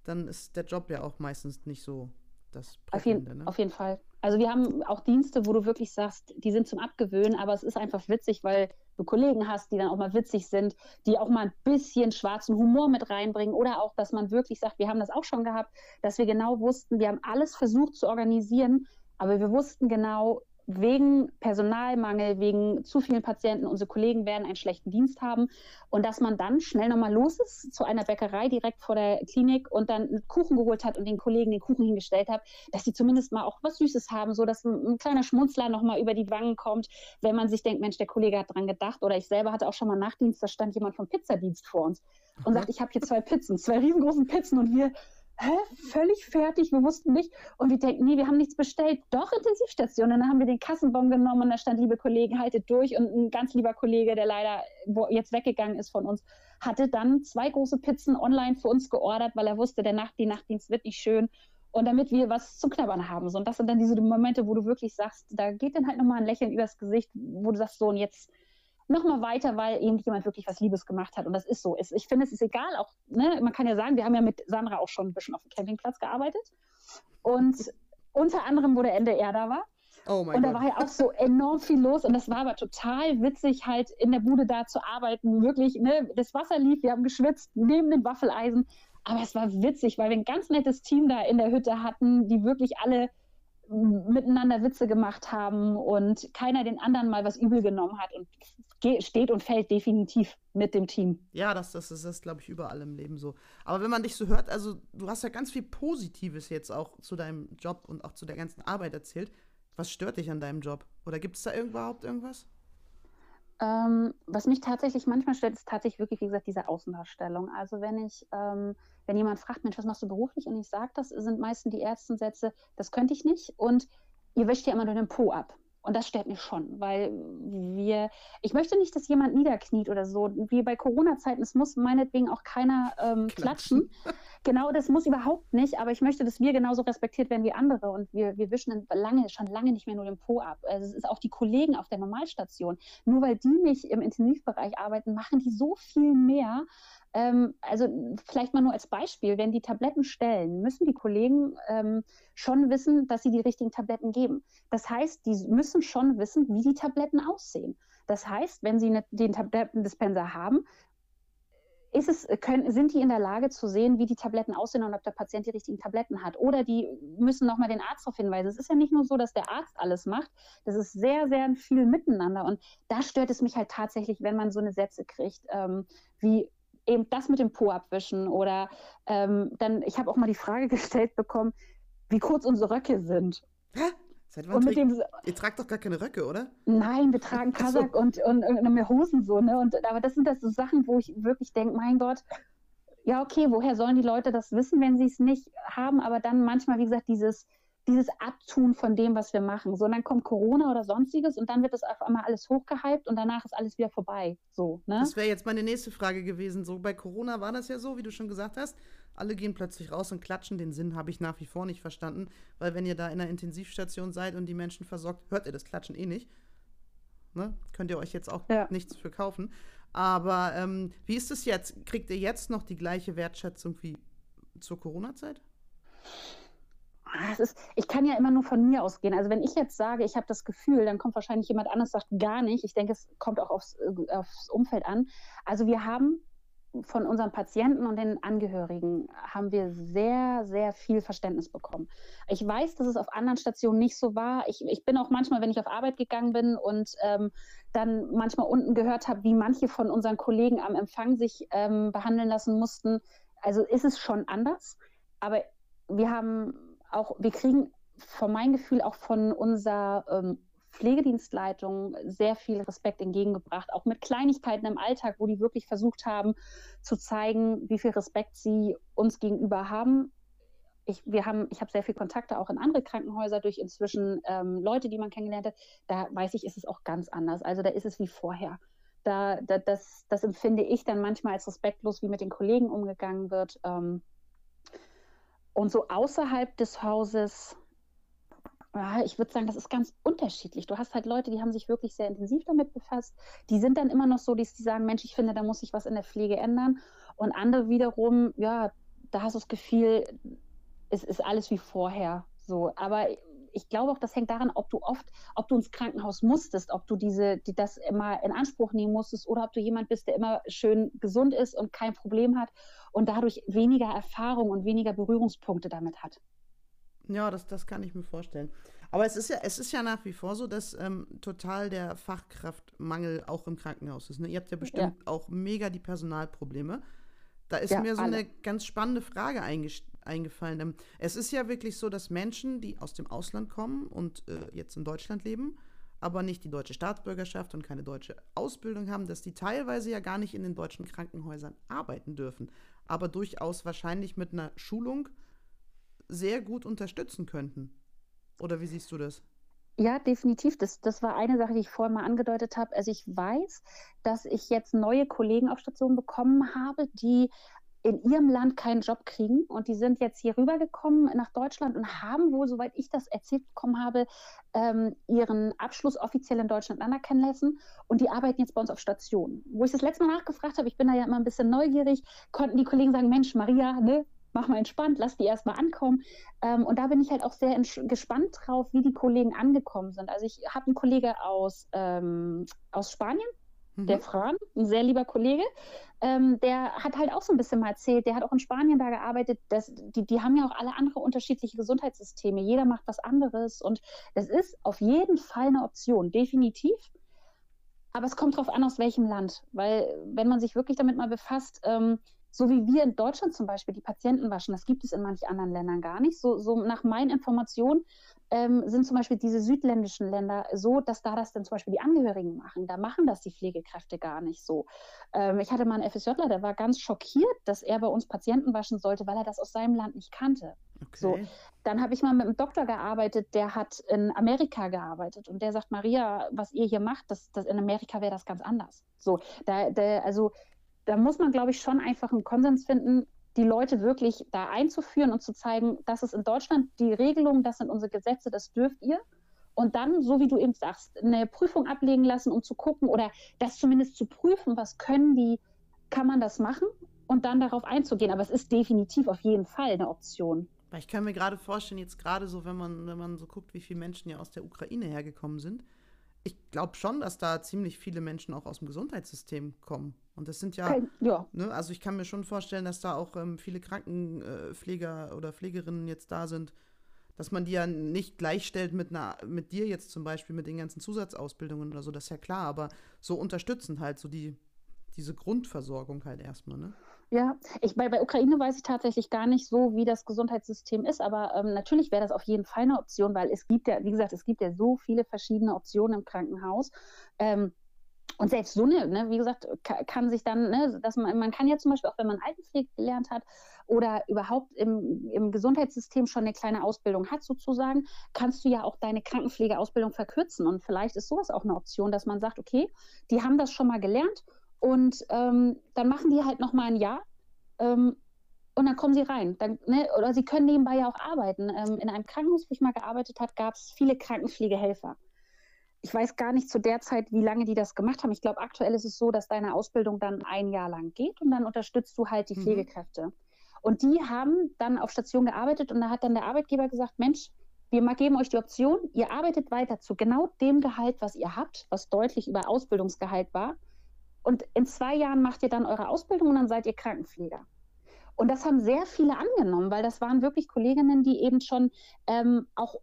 dann ist der Job ja auch meistens nicht so das auf jeden, ne? auf jeden Fall. Also wir haben auch Dienste, wo du wirklich sagst, die sind zum Abgewöhnen, aber es ist einfach witzig, weil du Kollegen hast, die dann auch mal witzig sind, die auch mal ein bisschen schwarzen Humor mit reinbringen oder auch, dass man wirklich sagt, wir haben das auch schon gehabt, dass wir genau wussten, wir haben alles versucht zu organisieren, aber wir wussten genau, wegen Personalmangel, wegen zu vielen Patienten, unsere Kollegen werden einen schlechten Dienst haben. Und dass man dann schnell nochmal los ist zu einer Bäckerei direkt vor der Klinik und dann einen Kuchen geholt hat und den Kollegen den Kuchen hingestellt hat, dass sie zumindest mal auch was Süßes haben, so dass ein, ein kleiner Schmunzler nochmal über die Wangen kommt, wenn man sich denkt, Mensch, der Kollege hat dran gedacht. Oder ich selber hatte auch schon mal Nachtdienst, da stand jemand vom Pizzadienst vor uns und sagt, ich habe hier zwei Pizzen, zwei riesengroßen Pizzen und wir hä, völlig fertig, wir wussten nicht. Und wir denken, nee, wir haben nichts bestellt. Doch, Intensivstation. Und dann haben wir den Kassenbon genommen und da stand, liebe Kollegen, haltet durch. Und ein ganz lieber Kollege, der leider jetzt weggegangen ist von uns, hatte dann zwei große Pizzen online für uns geordert, weil er wusste, der Nacht, die Nachtdienst wird nicht schön. Und damit wir was zum Knabbern haben. So, und das sind dann diese Momente, wo du wirklich sagst, da geht dann halt nochmal ein Lächeln übers Gesicht, wo du sagst, so, und jetzt nochmal weiter, weil eben jemand wirklich was Liebes gemacht hat. Und das ist so. Ich finde, es ist egal, auch, ne, man kann ja sagen, wir haben ja mit Sandra auch schon ein bisschen auf dem Campingplatz gearbeitet. Und unter anderem, wo der NDR da war. Oh und da Gott. war ja auch so enorm viel los und das war aber total witzig, halt in der Bude da zu arbeiten. Wirklich, ne, das Wasser lief, wir haben geschwitzt neben den Waffeleisen. Aber es war witzig, weil wir ein ganz nettes Team da in der Hütte hatten, die wirklich alle miteinander Witze gemacht haben und keiner den anderen mal was übel genommen hat und steht und fällt definitiv mit dem Team. Ja, das, das, das ist, glaube ich, überall im Leben so. Aber wenn man dich so hört, also du hast ja ganz viel Positives jetzt auch zu deinem Job und auch zu der ganzen Arbeit erzählt. Was stört dich an deinem Job? Oder gibt es da überhaupt irgendwas? Ähm, was mich tatsächlich manchmal stört, ist tatsächlich wirklich, wie gesagt, diese Außendarstellung. Also wenn ich, ähm, wenn jemand fragt, Mensch, was machst du beruflich? Und ich sage das, sind meistens die ersten Sätze, das könnte ich nicht. Und ihr wäscht ja immer nur den Po ab. Und das stört mich schon, weil wir, ich möchte nicht, dass jemand niederkniet oder so. Wie bei Corona-Zeiten, es muss meinetwegen auch keiner ähm, klatschen. klatschen. Genau, das muss überhaupt nicht, aber ich möchte, dass wir genauso respektiert werden wie andere. Und wir, wir wischen lange, schon lange nicht mehr nur den Po ab. Also es ist auch die Kollegen auf der Normalstation. Nur weil die nicht im Intensivbereich arbeiten, machen die so viel mehr ähm, also vielleicht mal nur als Beispiel, wenn die Tabletten stellen, müssen die Kollegen ähm, schon wissen, dass sie die richtigen Tabletten geben. Das heißt, die müssen schon wissen, wie die Tabletten aussehen. Das heißt, wenn sie ne, den Tablettendispenser haben, es, können, sind die in der Lage zu sehen, wie die Tabletten aussehen und ob der Patient die richtigen Tabletten hat. Oder die müssen nochmal den Arzt darauf hinweisen. Es ist ja nicht nur so, dass der Arzt alles macht. Das ist sehr, sehr viel miteinander. Und da stört es mich halt tatsächlich, wenn man so eine Sätze kriegt, ähm, wie eben das mit dem Po abwischen oder ähm, dann, ich habe auch mal die Frage *laughs* gestellt bekommen, wie kurz unsere Röcke sind. Hä? Seit wann trägt, dem, ihr tragt doch gar keine Röcke, oder? Nein, wir tragen Kasak so. und, und, und, und Hosen so, ne? Und, aber das sind das so Sachen, wo ich wirklich denke, mein Gott, ja, okay, woher sollen die Leute das wissen, wenn sie es nicht haben? Aber dann manchmal, wie gesagt, dieses, dieses Abtun von dem, was wir machen. So, und dann kommt Corona oder sonstiges und dann wird das auf einmal alles hochgehypt und danach ist alles wieder vorbei. So, ne? Das wäre jetzt meine nächste Frage gewesen. So, bei Corona war das ja so, wie du schon gesagt hast. Alle gehen plötzlich raus und klatschen. Den Sinn habe ich nach wie vor nicht verstanden, weil wenn ihr da in einer Intensivstation seid und die Menschen versorgt, hört ihr das Klatschen eh nicht. Ne? Könnt ihr euch jetzt auch ja. nichts für kaufen. Aber ähm, wie ist es jetzt? Kriegt ihr jetzt noch die gleiche Wertschätzung wie zur Corona-Zeit? Ah, ist, ich kann ja immer nur von mir ausgehen. Also wenn ich jetzt sage, ich habe das Gefühl, dann kommt wahrscheinlich jemand anderes, sagt gar nicht. Ich denke, es kommt auch aufs, aufs Umfeld an. Also wir haben von unseren Patienten und den Angehörigen haben wir sehr, sehr viel Verständnis bekommen. Ich weiß, dass es auf anderen Stationen nicht so war. Ich, ich bin auch manchmal, wenn ich auf Arbeit gegangen bin und ähm, dann manchmal unten gehört habe, wie manche von unseren Kollegen am Empfang sich ähm, behandeln lassen mussten. Also ist es schon anders. Aber wir haben auch, wir kriegen von meinem Gefühl auch von unserer ähm, Pflegedienstleitung sehr viel Respekt entgegengebracht, auch mit Kleinigkeiten im Alltag, wo die wirklich versucht haben zu zeigen, wie viel Respekt sie uns gegenüber haben. Ich, wir haben, ich habe sehr viel Kontakte auch in andere Krankenhäuser durch inzwischen ähm, Leute, die man kennengelernt hat. Da weiß ich, ist es auch ganz anders. Also da ist es wie vorher. Da, da das, das empfinde ich dann manchmal als respektlos, wie mit den Kollegen umgegangen wird. Ähm, und so außerhalb des Hauses, ja, ich würde sagen, das ist ganz unterschiedlich. Du hast halt Leute, die haben sich wirklich sehr intensiv damit befasst. Die sind dann immer noch so, dass die sagen, Mensch, ich finde, da muss sich was in der Pflege ändern. Und andere wiederum, ja, da hast du das Gefühl, es ist alles wie vorher. So, aber ich glaube auch, das hängt daran, ob du oft, ob du ins Krankenhaus musstest, ob du diese, die das immer in Anspruch nehmen musstest oder ob du jemand bist, der immer schön gesund ist und kein Problem hat und dadurch weniger Erfahrung und weniger Berührungspunkte damit hat. Ja, das, das kann ich mir vorstellen. Aber es ist ja, es ist ja nach wie vor so, dass ähm, total der Fachkraftmangel auch im Krankenhaus ist. Ne? Ihr habt ja bestimmt ja. auch mega die Personalprobleme. Da ist ja, mir so alle. eine ganz spannende Frage eingefallen. Ähm, es ist ja wirklich so, dass Menschen, die aus dem Ausland kommen und äh, jetzt in Deutschland leben, aber nicht die deutsche Staatsbürgerschaft und keine deutsche Ausbildung haben, dass die teilweise ja gar nicht in den deutschen Krankenhäusern arbeiten dürfen, aber durchaus wahrscheinlich mit einer Schulung sehr gut unterstützen könnten. Oder wie siehst du das? Ja, definitiv. Das, das war eine Sache, die ich vorhin mal angedeutet habe. Also ich weiß, dass ich jetzt neue Kollegen auf Station bekommen habe, die in ihrem Land keinen Job kriegen und die sind jetzt hier rübergekommen nach Deutschland und haben wohl, soweit ich das erzählt bekommen habe, ähm, ihren Abschluss offiziell in Deutschland anerkennen lassen und die arbeiten jetzt bei uns auf Stationen. Wo ich das letzte Mal nachgefragt habe, ich bin da ja immer ein bisschen neugierig, konnten die Kollegen sagen, Mensch, Maria, ne, mach mal entspannt, lass die erstmal ankommen. Ähm, und da bin ich halt auch sehr gespannt drauf, wie die Kollegen angekommen sind. Also ich habe einen Kollege aus, ähm, aus Spanien, mhm. der Fran, ein sehr lieber Kollege, ähm, der hat halt auch so ein bisschen mal erzählt, der hat auch in Spanien da gearbeitet, dass, die, die haben ja auch alle andere unterschiedliche Gesundheitssysteme, jeder macht was anderes und das ist auf jeden Fall eine Option, definitiv. Aber es kommt darauf an, aus welchem Land, weil wenn man sich wirklich damit mal befasst, ähm, so wie wir in Deutschland zum Beispiel die Patienten waschen, das gibt es in manchen anderen Ländern gar nicht. So, so nach meinen Informationen ähm, sind zum Beispiel diese südländischen Länder so, dass da das dann zum Beispiel die Angehörigen machen. Da machen das die Pflegekräfte gar nicht so. Ähm, ich hatte mal einen FSJler, der war ganz schockiert, dass er bei uns Patienten waschen sollte, weil er das aus seinem Land nicht kannte. Okay. So, dann habe ich mal mit einem Doktor gearbeitet, der hat in Amerika gearbeitet und der sagt, Maria, was ihr hier macht, das, das in Amerika wäre das ganz anders. So, da, da, also da muss man, glaube ich, schon einfach einen Konsens finden, die Leute wirklich da einzuführen und zu zeigen, das ist in Deutschland die Regelung, das sind unsere Gesetze, das dürft ihr. Und dann, so wie du eben sagst, eine Prüfung ablegen lassen, um zu gucken oder das zumindest zu prüfen, was können die, kann man das machen und dann darauf einzugehen. Aber es ist definitiv auf jeden Fall eine Option. Ich kann mir gerade vorstellen, jetzt gerade so, wenn man, wenn man so guckt, wie viele Menschen ja aus der Ukraine hergekommen sind, ich glaube schon, dass da ziemlich viele Menschen auch aus dem Gesundheitssystem kommen. Und das sind ja, Kein, ja. Ne, also ich kann mir schon vorstellen, dass da auch ähm, viele Krankenpfleger äh, oder Pflegerinnen jetzt da sind, dass man die ja nicht gleichstellt mit einer, mit dir jetzt zum Beispiel, mit den ganzen Zusatzausbildungen oder so, das ist ja klar, aber so unterstützend halt so die, diese Grundversorgung halt erstmal, ne? Ja, ich, bei, bei Ukraine weiß ich tatsächlich gar nicht so, wie das Gesundheitssystem ist, aber ähm, natürlich wäre das auf jeden Fall eine Option, weil es gibt ja, wie gesagt, es gibt ja so viele verschiedene Optionen im Krankenhaus. Ähm, und selbst so eine, ne, wie gesagt, kann sich dann, ne, dass man, man kann ja zum Beispiel auch, wenn man Altenpflege gelernt hat oder überhaupt im, im Gesundheitssystem schon eine kleine Ausbildung hat, sozusagen, kannst du ja auch deine Krankenpflegeausbildung verkürzen. Und vielleicht ist sowas auch eine Option, dass man sagt, okay, die haben das schon mal gelernt und ähm, dann machen die halt noch mal ein Jahr ähm, und dann kommen sie rein. Dann, ne, oder sie können nebenbei ja auch arbeiten. Ähm, in einem Krankenhaus, wo ich mal gearbeitet habe, gab es viele Krankenpflegehelfer. Ich weiß gar nicht zu der Zeit, wie lange die das gemacht haben. Ich glaube, aktuell ist es so, dass deine Ausbildung dann ein Jahr lang geht und dann unterstützt du halt die mhm. Pflegekräfte. Und die haben dann auf Station gearbeitet und da hat dann der Arbeitgeber gesagt, Mensch, wir geben euch die Option, ihr arbeitet weiter zu genau dem Gehalt, was ihr habt, was deutlich über Ausbildungsgehalt war. Und in zwei Jahren macht ihr dann eure Ausbildung und dann seid ihr Krankenpfleger. Und das haben sehr viele angenommen, weil das waren wirklich Kolleginnen, die eben schon ähm, auch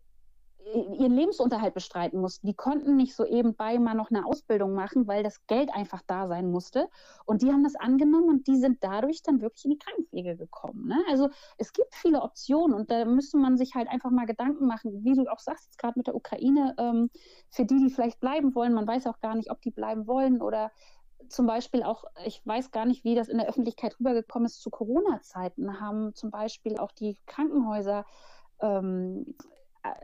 ihren Lebensunterhalt bestreiten mussten. Die konnten nicht so eben bei mal noch eine Ausbildung machen, weil das Geld einfach da sein musste. Und die haben das angenommen und die sind dadurch dann wirklich in die Krankenpflege gekommen. Ne? Also es gibt viele Optionen und da müsste man sich halt einfach mal Gedanken machen, wie du auch sagst, jetzt gerade mit der Ukraine, ähm, für die, die vielleicht bleiben wollen, man weiß auch gar nicht, ob die bleiben wollen oder zum Beispiel auch, ich weiß gar nicht, wie das in der Öffentlichkeit rübergekommen ist, zu Corona-Zeiten haben zum Beispiel auch die Krankenhäuser ähm,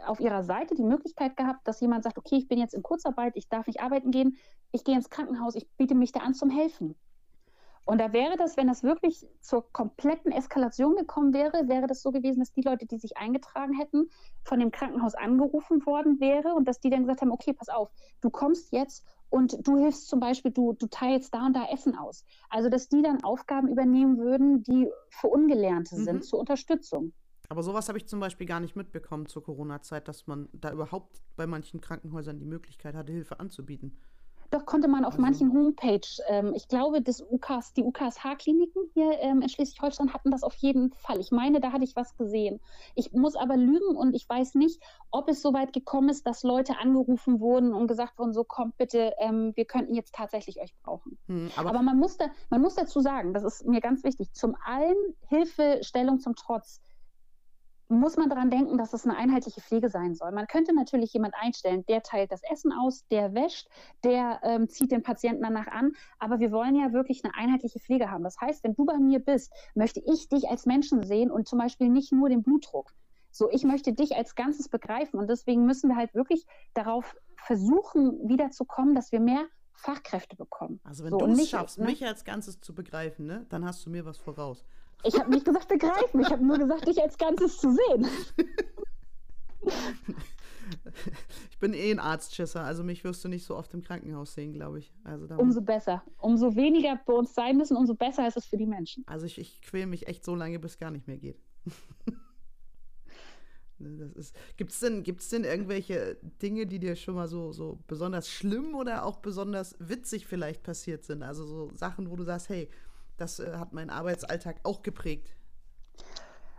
auf ihrer Seite die Möglichkeit gehabt, dass jemand sagt, okay, ich bin jetzt in Kurzarbeit, ich darf nicht arbeiten gehen, ich gehe ins Krankenhaus, ich biete mich da an zum Helfen. Und da wäre das, wenn das wirklich zur kompletten Eskalation gekommen wäre, wäre das so gewesen, dass die Leute, die sich eingetragen hätten, von dem Krankenhaus angerufen worden wäre und dass die dann gesagt haben, okay, pass auf, du kommst jetzt und du hilfst zum Beispiel, du, du teilst da und da Essen aus. Also, dass die dann Aufgaben übernehmen würden, die für Ungelernte mhm. sind, zur Unterstützung. Aber sowas habe ich zum Beispiel gar nicht mitbekommen zur Corona-Zeit, dass man da überhaupt bei manchen Krankenhäusern die Möglichkeit hatte, Hilfe anzubieten. Doch konnte man auf also. manchen Homepage, ähm, ich glaube, das UKs, die UKSH-Kliniken hier ähm, in Schleswig-Holstein hatten das auf jeden Fall. Ich meine, da hatte ich was gesehen. Ich muss aber lügen und ich weiß nicht, ob es so weit gekommen ist, dass Leute angerufen wurden und gesagt wurden, so kommt bitte, ähm, wir könnten jetzt tatsächlich euch brauchen. Hm, aber, aber man, muss da, man muss dazu sagen, das ist mir ganz wichtig, zum allen Hilfestellung zum Trotz, muss man daran denken, dass es eine einheitliche Pflege sein soll. Man könnte natürlich jemand einstellen, der teilt das Essen aus, der wäscht, der ähm, zieht den Patienten danach an. Aber wir wollen ja wirklich eine einheitliche Pflege haben. Das heißt, wenn du bei mir bist, möchte ich dich als Menschen sehen und zum Beispiel nicht nur den Blutdruck. So, ich möchte dich als Ganzes begreifen. Und deswegen müssen wir halt wirklich darauf versuchen, wiederzukommen, dass wir mehr Fachkräfte bekommen. Also wenn so, du es schaffst, ne? mich als Ganzes zu begreifen, ne, dann hast du mir was voraus. Ich habe nicht gesagt begreifen, ich habe nur gesagt, dich als Ganzes zu sehen. Ich bin eh ein Arztschisser, also mich wirst du nicht so oft im Krankenhaus sehen, glaube ich. Also umso besser. Umso weniger bei uns sein müssen, umso besser ist es für die Menschen. Also ich, ich quäle mich echt so lange, bis es gar nicht mehr geht. *laughs* Ne, Gibt es denn, gibt's denn irgendwelche Dinge, die dir schon mal so, so besonders schlimm oder auch besonders witzig vielleicht passiert sind? Also so Sachen, wo du sagst, hey, das äh, hat meinen Arbeitsalltag auch geprägt.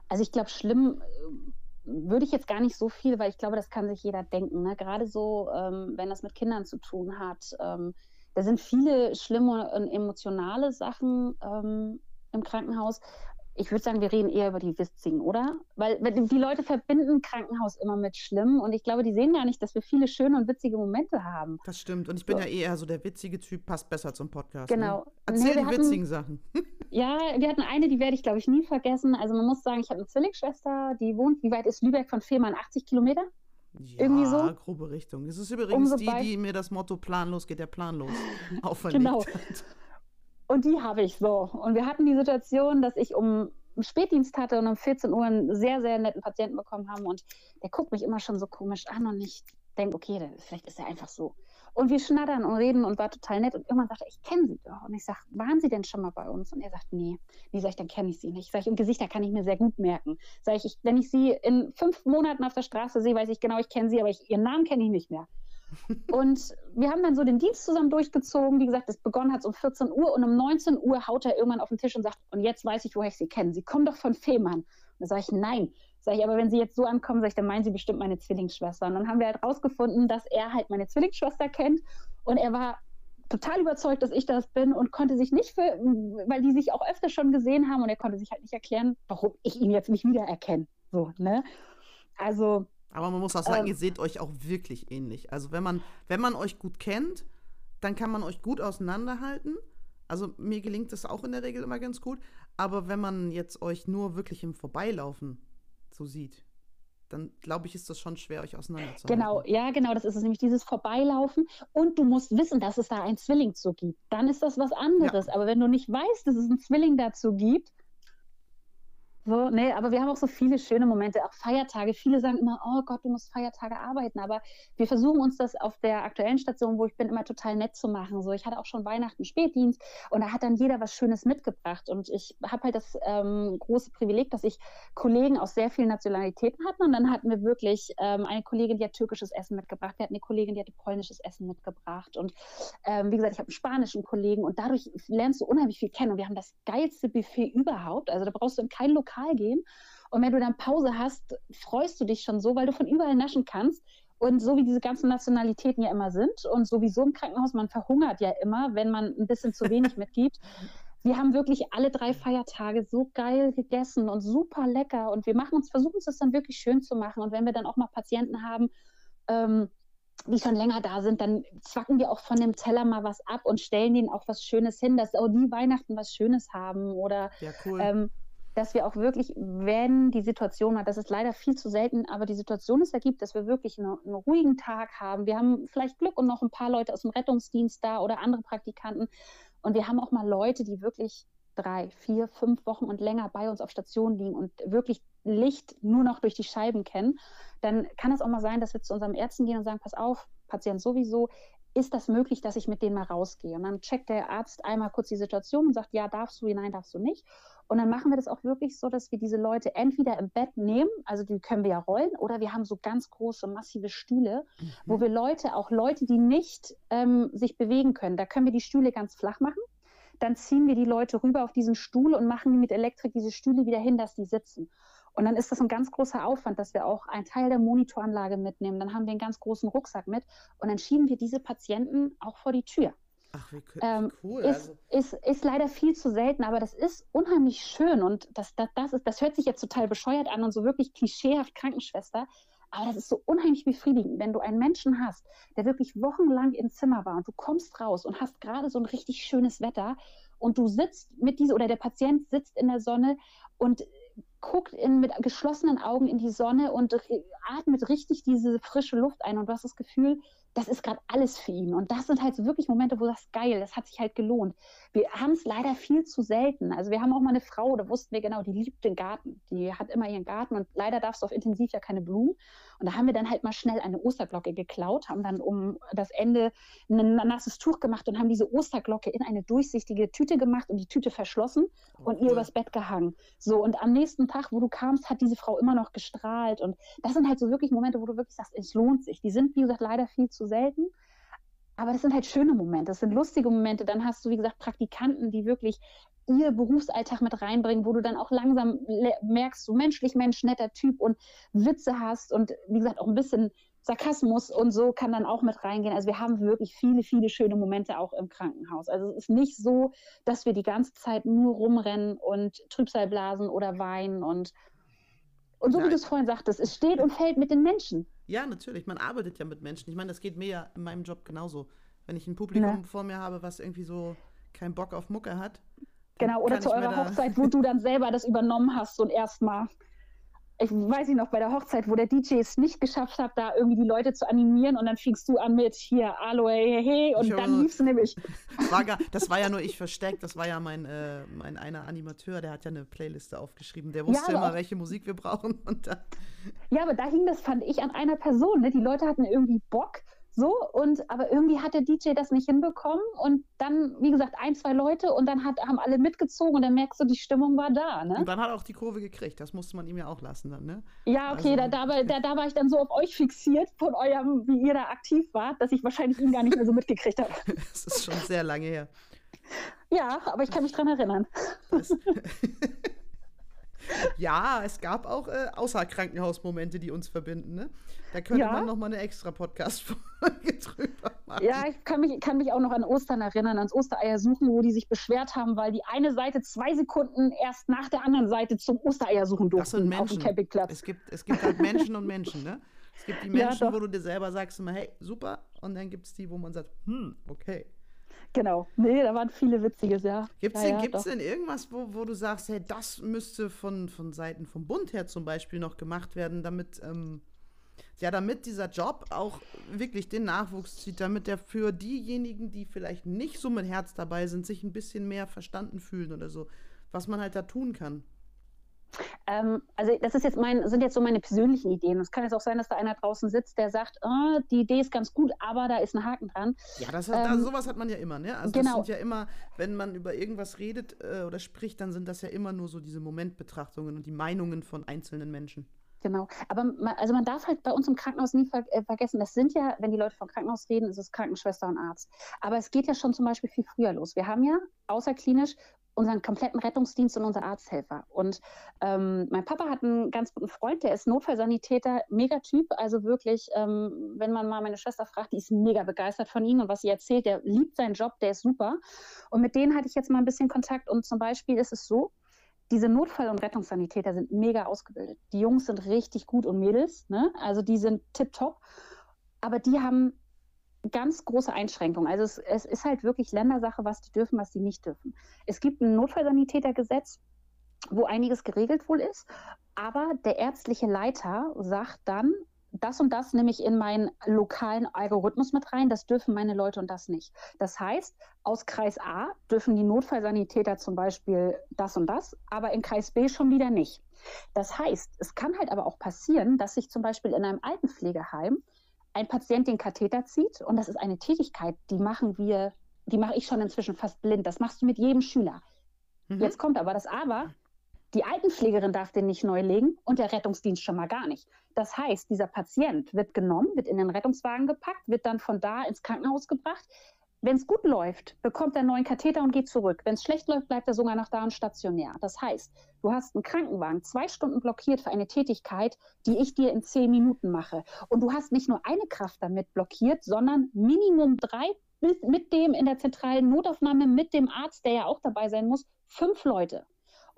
Also ich glaube, schlimm äh, würde ich jetzt gar nicht so viel, weil ich glaube, das kann sich jeder denken. Ne? Gerade so, ähm, wenn das mit Kindern zu tun hat. Ähm, da sind viele schlimme und emotionale Sachen ähm, im Krankenhaus ich würde sagen, wir reden eher über die witzigen, oder? Weil die Leute verbinden Krankenhaus immer mit schlimm und ich glaube, die sehen gar nicht, dass wir viele schöne und witzige Momente haben. Das stimmt. Und ich bin so. ja eher so der witzige Typ, passt besser zum Podcast. Ne? Genau. Ne? Erzähl nee, die hatten, witzigen Sachen. *laughs* ja, wir hatten eine, die werde ich, glaube ich, nie vergessen. Also man muss sagen, ich habe eine Zwillingsschwester, die wohnt, wie weit ist Lübeck von Fehmarn? 80 Kilometer? Ja, Irgendwie so. grobe Richtung. Es ist übrigens Umso die, die mir das Motto planlos geht der planlos *laughs* auferlegt genau. hat. Und die habe ich so. Und wir hatten die Situation, dass ich um Spätdienst hatte und um 14 Uhr einen sehr, sehr netten Patienten bekommen haben. Und der guckt mich immer schon so komisch an und ich denke, okay, vielleicht ist er einfach so. Und wir schnattern und reden und war total nett. Und irgendwann sagt er, ich kenne Sie doch. Und ich sage, waren Sie denn schon mal bei uns? Und er sagt, nee. Nee, sag ich, dann kenne ich Sie nicht. Sag ich, und Gesichter kann ich mir sehr gut merken. Sag ich, wenn ich Sie in fünf Monaten auf der Straße sehe, weiß ich genau, ich kenne Sie, aber ich, Ihren Namen kenne ich nicht mehr. Und wir haben dann so den Dienst zusammen durchgezogen. Wie gesagt, es begonnen hat um 14 Uhr und um 19 Uhr haut er irgendwann auf den Tisch und sagt, und jetzt weiß ich, woher ich Sie kenne. Sie kommen doch von Fehmarn. Da sage ich, nein. Sag ich, aber wenn Sie jetzt so ankommen, sag ich, dann meinen Sie bestimmt meine Zwillingsschwester. Und dann haben wir halt rausgefunden, dass er halt meine Zwillingsschwester kennt. Und er war total überzeugt, dass ich das bin und konnte sich nicht für, weil die sich auch öfter schon gesehen haben und er konnte sich halt nicht erklären, warum ich ihn jetzt nicht wiedererkenne. So, ne? Also, aber man muss auch sagen, ähm, ihr seht euch auch wirklich ähnlich. Also wenn man, wenn man euch gut kennt, dann kann man euch gut auseinanderhalten. Also mir gelingt das auch in der Regel immer ganz gut. Aber wenn man jetzt euch nur wirklich im Vorbeilaufen so sieht, dann glaube ich, ist das schon schwer, euch auseinanderzuhalten. Genau, ja, genau, das ist es nämlich dieses Vorbeilaufen. Und du musst wissen, dass es da einen Zwilling zu gibt. Dann ist das was anderes. Ja. Aber wenn du nicht weißt, dass es einen Zwilling dazu gibt, so, nee, aber wir haben auch so viele schöne Momente, auch Feiertage. Viele sagen immer, oh Gott, du musst Feiertage arbeiten. Aber wir versuchen uns das auf der aktuellen Station, wo ich bin, immer total nett zu machen. So, ich hatte auch schon Weihnachten Spätdienst und da hat dann jeder was Schönes mitgebracht. Und ich habe halt das ähm, große Privileg, dass ich Kollegen aus sehr vielen Nationalitäten hatten. Und dann hatten wir wirklich ähm, eine Kollegin, die hat türkisches Essen mitgebracht. Wir hatten eine Kollegin, die hatte polnisches Essen mitgebracht. Und ähm, wie gesagt, ich habe einen spanischen Kollegen und dadurch lernst du unheimlich viel kennen. Und wir haben das geilste Buffet überhaupt. Also da brauchst du in kein Lokal Lokal gehen. Und wenn du dann Pause hast, freust du dich schon so, weil du von überall naschen kannst. Und so wie diese ganzen Nationalitäten ja immer sind und sowieso im Krankenhaus, man verhungert ja immer, wenn man ein bisschen zu wenig mitgibt. Wir haben wirklich alle drei Feiertage so geil gegessen und super lecker. Und wir machen uns, versuchen uns das dann wirklich schön zu machen. Und wenn wir dann auch mal Patienten haben, ähm, die schon länger da sind, dann zwacken wir auch von dem Teller mal was ab und stellen denen auch was Schönes hin, dass auch die Weihnachten was Schönes haben. Oder ja, cool. ähm, dass wir auch wirklich, wenn die Situation das ist leider viel zu selten, aber die Situation es ergibt, dass wir wirklich eine, einen ruhigen Tag haben. Wir haben vielleicht Glück und noch ein paar Leute aus dem Rettungsdienst da oder andere Praktikanten. Und wir haben auch mal Leute, die wirklich drei, vier, fünf Wochen und länger bei uns auf Station liegen und wirklich Licht nur noch durch die Scheiben kennen, dann kann es auch mal sein, dass wir zu unserem Ärzten gehen und sagen, pass auf, Patient sowieso, ist das möglich, dass ich mit denen mal rausgehe? Und dann checkt der Arzt einmal kurz die Situation und sagt, ja, darfst du, nein, darfst du nicht. Und dann machen wir das auch wirklich so, dass wir diese Leute entweder im Bett nehmen, also die können wir ja rollen, oder wir haben so ganz große, massive Stühle, mhm. wo wir Leute, auch Leute, die nicht ähm, sich bewegen können, da können wir die Stühle ganz flach machen. Dann ziehen wir die Leute rüber auf diesen Stuhl und machen mit Elektrik diese Stühle wieder hin, dass die sitzen. Und dann ist das ein ganz großer Aufwand, dass wir auch einen Teil der Monitoranlage mitnehmen. Dann haben wir einen ganz großen Rucksack mit und dann schieben wir diese Patienten auch vor die Tür. Ach, wie ähm, cool. Ist, also. ist, ist leider viel zu selten, aber das ist unheimlich schön und das, das, das, ist, das hört sich jetzt total bescheuert an und so wirklich klischeehaft Krankenschwester, aber das ist so unheimlich befriedigend, wenn du einen Menschen hast, der wirklich wochenlang im Zimmer war und du kommst raus und hast gerade so ein richtig schönes Wetter und du sitzt mit dieser oder der Patient sitzt in der Sonne und guckt in, mit geschlossenen Augen in die Sonne und atmet richtig diese frische Luft ein. Und du hast das Gefühl, das ist gerade alles für ihn. Und das sind halt so wirklich Momente, wo das geil, das hat sich halt gelohnt. Wir haben es leider viel zu selten. Also wir haben auch mal eine Frau, da wussten wir genau, die liebt den Garten. Die hat immer ihren Garten und leider darfst du auf intensiv ja keine Blumen. Und da haben wir dann halt mal schnell eine Osterglocke geklaut, haben dann um das Ende ein nasses Tuch gemacht und haben diese Osterglocke in eine durchsichtige Tüte gemacht und die Tüte verschlossen oh, und ihr übers Bett gehangen. So, und am nächsten Tag, wo du kamst, hat diese Frau immer noch gestrahlt. Und das sind halt so wirklich Momente, wo du wirklich sagst, es lohnt sich. Die sind, wie gesagt, leider viel zu selten. Aber das sind halt schöne Momente, das sind lustige Momente. Dann hast du, wie gesagt, Praktikanten, die wirklich ihr Berufsalltag mit reinbringen, wo du dann auch langsam merkst, so menschlich Mensch, netter Typ und Witze hast und wie gesagt auch ein bisschen Sarkasmus und so kann dann auch mit reingehen. Also wir haben wirklich viele, viele schöne Momente auch im Krankenhaus. Also es ist nicht so, dass wir die ganze Zeit nur rumrennen und Trübsal blasen oder weinen und und so ja, wie du es vorhin sagtest, es steht und fällt mit den Menschen. Ja, natürlich. Man arbeitet ja mit Menschen. Ich meine, das geht mir ja in meinem Job genauso. Wenn ich ein Publikum ja. vor mir habe, was irgendwie so keinen Bock auf Mucke hat. Genau, oder zu eurer Hochzeit, wo du dann selber das übernommen hast und erstmal ich weiß nicht noch, bei der Hochzeit, wo der DJ es nicht geschafft hat, da irgendwie die Leute zu animieren und dann fingst du an mit hier, Aloe, hey, hey, und ich dann liefst du nämlich. Das war, gar, das war ja nur ich versteckt, das war ja mein, äh, mein einer Animateur, der hat ja eine Playliste aufgeschrieben, der wusste ja, immer, welche Musik wir brauchen. Ja, aber da hing das, fand ich, an einer Person. Ne? Die Leute hatten irgendwie Bock so, und aber irgendwie hat der DJ das nicht hinbekommen und dann, wie gesagt, ein, zwei Leute und dann hat, haben alle mitgezogen und dann merkst du, die Stimmung war da. Ne? Und dann hat er auch die Kurve gekriegt, das musste man ihm ja auch lassen dann, ne? Ja, okay, also, da, da, da, da war ich dann so auf euch fixiert von eurem, wie ihr da aktiv wart, dass ich wahrscheinlich ihn gar nicht mehr so mitgekriegt habe. *laughs* das ist schon sehr lange her. Ja, aber ich kann mich dran erinnern. *laughs* ja, es gab auch äh, Außerkrankenhausmomente, die uns verbinden. Ne? Da könnte ja. man noch mal eine extra Podcast-Folge *laughs* drüber machen. Ja, ich kann mich, kann mich auch noch an Ostern erinnern, ans Ostereier suchen, wo die sich beschwert haben, weil die eine Seite zwei Sekunden erst nach der anderen Seite zum Ostereier suchen durften das sind Menschen. auf dem Campingplatz. Es gibt, es gibt halt Menschen und Menschen, ne? Es gibt die *laughs* Menschen, ja, wo du dir selber sagst immer, hey, super. Und dann gibt es die, wo man sagt, hm, okay. Genau. Nee, da waren viele Witziges, ja. Gibt es ja, denn, ja, denn irgendwas, wo, wo du sagst, hey, das müsste von, von Seiten vom Bund her zum Beispiel noch gemacht werden, damit, ähm, ja, damit dieser Job auch wirklich den Nachwuchs zieht, damit der für diejenigen, die vielleicht nicht so mit Herz dabei sind, sich ein bisschen mehr verstanden fühlen oder so, was man halt da tun kann? Ähm, also das ist jetzt mein, sind jetzt so meine persönlichen Ideen. Es kann jetzt auch sein, dass da einer draußen sitzt, der sagt, oh, die Idee ist ganz gut, aber da ist ein Haken dran. Ja, das hat, ähm, das, sowas hat man ja immer, ne? Also genau. das sind ja immer, wenn man über irgendwas redet äh, oder spricht, dann sind das ja immer nur so diese Momentbetrachtungen und die Meinungen von einzelnen Menschen. Genau. Aber man, also man darf halt bei uns im Krankenhaus nie ver äh, vergessen, das sind ja, wenn die Leute vom Krankenhaus reden, ist es Krankenschwester und Arzt. Aber es geht ja schon zum Beispiel viel früher los. Wir haben ja außerklinisch unseren kompletten Rettungsdienst und unsere Arzthelfer. Und ähm, mein Papa hat einen ganz guten Freund, der ist Notfallsanitäter, mega Typ. Also wirklich, ähm, wenn man mal meine Schwester fragt, die ist mega begeistert von ihm und was sie erzählt, der liebt seinen Job, der ist super. Und mit denen hatte ich jetzt mal ein bisschen Kontakt. Und zum Beispiel ist es so, diese Notfall- und Rettungssanitäter sind mega ausgebildet. Die Jungs sind richtig gut und Mädels, ne? also die sind tipptopp. Aber die haben ganz große Einschränkungen. Also es, es, ist halt wirklich Ländersache, was die dürfen, was die nicht dürfen. Es gibt ein Notfallsanitätergesetz, wo einiges geregelt wohl ist, aber der ärztliche Leiter sagt dann, das und das nehme ich in meinen lokalen Algorithmus mit rein, das dürfen meine Leute und das nicht. Das heißt, aus Kreis A dürfen die Notfallsanitäter zum Beispiel das und das, aber in Kreis B schon wieder nicht. Das heißt, es kann halt aber auch passieren, dass sich zum Beispiel in einem Altenpflegeheim ein Patient den Katheter zieht und das ist eine Tätigkeit, die machen wir, die mache ich schon inzwischen fast blind. Das machst du mit jedem Schüler. Mhm. Jetzt kommt aber das Aber. Die Altenpflegerin darf den nicht neu legen und der Rettungsdienst schon mal gar nicht. Das heißt, dieser Patient wird genommen, wird in den Rettungswagen gepackt, wird dann von da ins Krankenhaus gebracht. Wenn es gut läuft, bekommt er einen neuen Katheter und geht zurück. Wenn es schlecht läuft, bleibt er sogar noch da und stationär. Das heißt, du hast einen Krankenwagen zwei Stunden blockiert für eine Tätigkeit, die ich dir in zehn Minuten mache. Und du hast nicht nur eine Kraft damit blockiert, sondern Minimum drei mit dem in der zentralen Notaufnahme, mit dem Arzt, der ja auch dabei sein muss, fünf Leute.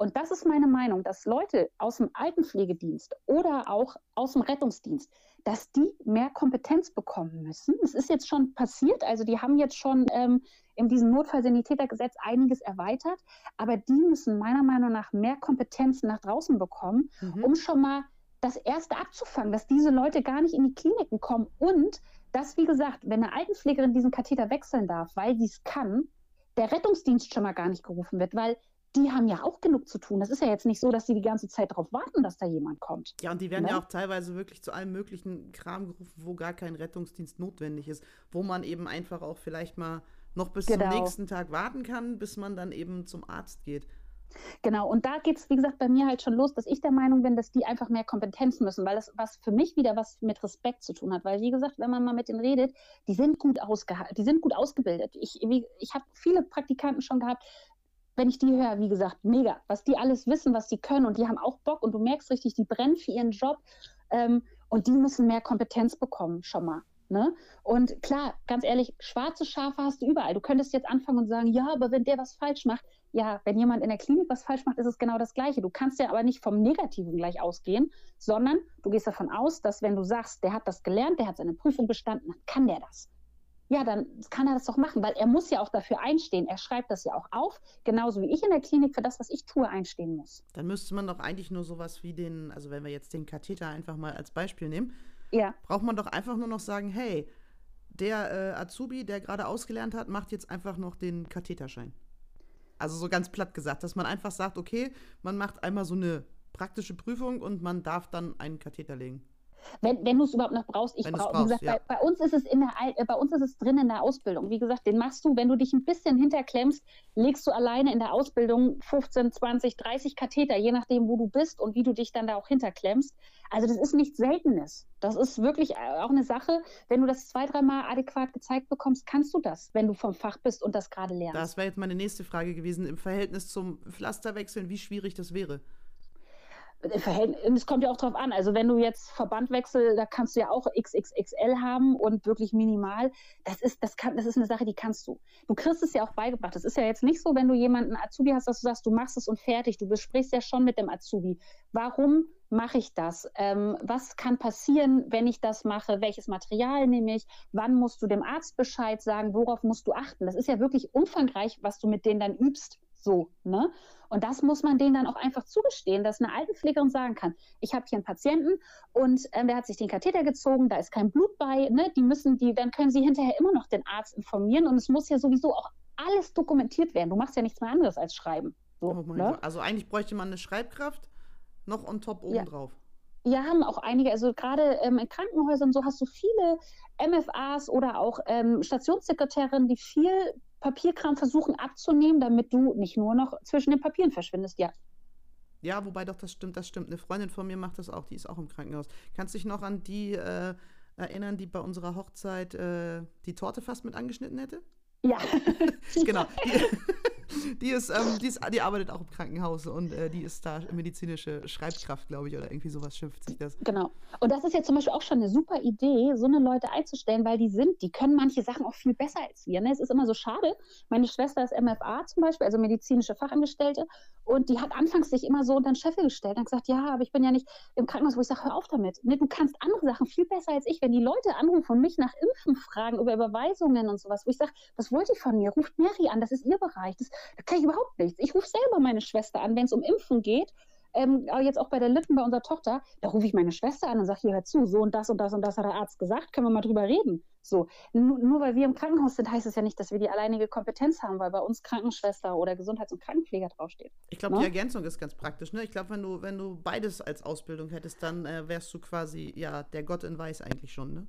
Und das ist meine Meinung, dass Leute aus dem Altenpflegedienst oder auch aus dem Rettungsdienst, dass die mehr Kompetenz bekommen müssen. Es ist jetzt schon passiert, also die haben jetzt schon ähm, in diesem Notfallsanitätergesetz einiges erweitert, aber die müssen meiner Meinung nach mehr Kompetenzen nach draußen bekommen, mhm. um schon mal das Erste abzufangen, dass diese Leute gar nicht in die Kliniken kommen und dass, wie gesagt, wenn eine Altenpflegerin diesen Katheter wechseln darf, weil sie es kann, der Rettungsdienst schon mal gar nicht gerufen wird, weil die haben ja auch genug zu tun. Das ist ja jetzt nicht so, dass sie die ganze Zeit darauf warten, dass da jemand kommt. Ja, und die werden ne? ja auch teilweise wirklich zu allem möglichen Kram gerufen, wo gar kein Rettungsdienst notwendig ist, wo man eben einfach auch vielleicht mal noch bis genau. zum nächsten Tag warten kann, bis man dann eben zum Arzt geht. Genau, und da geht es, wie gesagt, bei mir halt schon los, dass ich der Meinung bin, dass die einfach mehr Kompetenz müssen, weil das was für mich wieder was mit Respekt zu tun hat. Weil, wie gesagt, wenn man mal mit denen redet, die sind gut, die sind gut ausgebildet. Ich, ich habe viele Praktikanten schon gehabt, wenn ich die höre, wie gesagt, mega, was die alles wissen, was sie können und die haben auch Bock und du merkst richtig, die brennen für ihren Job ähm, und die müssen mehr Kompetenz bekommen, schon mal. Ne? Und klar, ganz ehrlich, schwarze Schafe hast du überall. Du könntest jetzt anfangen und sagen, ja, aber wenn der was falsch macht, ja, wenn jemand in der Klinik was falsch macht, ist es genau das Gleiche. Du kannst ja aber nicht vom Negativen gleich ausgehen, sondern du gehst davon aus, dass wenn du sagst, der hat das gelernt, der hat seine Prüfung bestanden, dann kann der das ja, dann kann er das doch machen, weil er muss ja auch dafür einstehen. Er schreibt das ja auch auf, genauso wie ich in der Klinik für das, was ich tue, einstehen muss. Dann müsste man doch eigentlich nur sowas wie den, also wenn wir jetzt den Katheter einfach mal als Beispiel nehmen, ja. braucht man doch einfach nur noch sagen, hey, der äh, Azubi, der gerade ausgelernt hat, macht jetzt einfach noch den Katheterschein. Also so ganz platt gesagt, dass man einfach sagt, okay, man macht einmal so eine praktische Prüfung und man darf dann einen Katheter legen. Wenn, wenn du es überhaupt noch brauchst, ich brauche, wie gesagt, ja. bei, bei, uns ist es in der, äh, bei uns ist es drin in der Ausbildung. Wie gesagt, den machst du, wenn du dich ein bisschen hinterklemmst, legst du alleine in der Ausbildung 15, 20, 30 Katheter, je nachdem, wo du bist und wie du dich dann da auch hinterklemmst. Also das ist nichts Seltenes. Das ist wirklich äh, auch eine Sache. Wenn du das zwei, dreimal adäquat gezeigt bekommst, kannst du das, wenn du vom Fach bist und das gerade lernst. Das wäre jetzt meine nächste Frage gewesen im Verhältnis zum Pflasterwechseln, wie schwierig das wäre. Es kommt ja auch drauf an. Also wenn du jetzt Verbandwechsel, da kannst du ja auch XXXL haben und wirklich minimal. Das ist, das kann, das ist eine Sache, die kannst du. Du kriegst es ja auch beigebracht. Das ist ja jetzt nicht so, wenn du jemanden Azubi hast, dass du sagst, du machst es und fertig. Du besprichst ja schon mit dem Azubi. Warum mache ich das? Ähm, was kann passieren, wenn ich das mache? Welches Material nehme ich? Wann musst du dem Arzt Bescheid sagen? Worauf musst du achten? Das ist ja wirklich umfangreich, was du mit denen dann übst. So, ne? Und das muss man denen dann auch einfach zugestehen, dass eine Altenpflegerin sagen kann, ich habe hier einen Patienten und ähm, der hat sich den Katheter gezogen, da ist kein Blut bei, ne? Die müssen die, dann können sie hinterher immer noch den Arzt informieren und es muss ja sowieso auch alles dokumentiert werden. Du machst ja nichts mehr anderes als schreiben. So, oh ne? Also eigentlich bräuchte man eine Schreibkraft noch on top obendrauf. Ja. Ja, haben auch einige, also gerade ähm, in Krankenhäusern so hast du viele MFAs oder auch ähm, Stationssekretärinnen, die viel Papierkram versuchen abzunehmen, damit du nicht nur noch zwischen den Papieren verschwindest, ja. Ja, wobei doch, das stimmt, das stimmt. Eine Freundin von mir macht das auch, die ist auch im Krankenhaus. Kannst du dich noch an die äh, erinnern, die bei unserer Hochzeit äh, die Torte fast mit angeschnitten hätte? Ja. *laughs* genau. *laughs* Die, *laughs* die ist, ähm, die, ist, die arbeitet auch im Krankenhaus und äh, die ist da medizinische Schreibkraft, glaube ich, oder irgendwie sowas schimpft sich das. Genau. Und das ist ja zum Beispiel auch schon eine super Idee, so eine Leute einzustellen, weil die sind, die können manche Sachen auch viel besser als wir. Ne? Es ist immer so schade. Meine Schwester ist MFA zum Beispiel, also medizinische Fachangestellte, und die hat anfangs sich immer so unter den Scheffel gestellt und gesagt, ja, aber ich bin ja nicht im Krankenhaus, wo ich sage, hör auf damit. Ne, du kannst andere Sachen viel besser als ich. Wenn die Leute anrufen und mich nach Impfen fragen, über Überweisungen und sowas, wo ich sage, was wollt ihr von mir? Ruft Mary an, das ist ihr Bereich. Das, da kann ich überhaupt nichts. Ich rufe selber meine Schwester an, wenn es um Impfen geht ähm, jetzt auch bei der Lippen bei unserer Tochter, da rufe ich meine Schwester an und sage, hier hör zu, so und das und das und das hat der Arzt gesagt, können wir mal drüber reden. So, nur, nur weil wir im Krankenhaus sind, heißt es ja nicht, dass wir die alleinige Kompetenz haben, weil bei uns Krankenschwester oder Gesundheits- und Krankenpfleger draufsteht. Ich glaube, die ne? Ergänzung ist ganz praktisch. Ne? Ich glaube, wenn du, wenn du beides als Ausbildung hättest, dann äh, wärst du quasi ja der Gott in Weiß eigentlich schon, ne?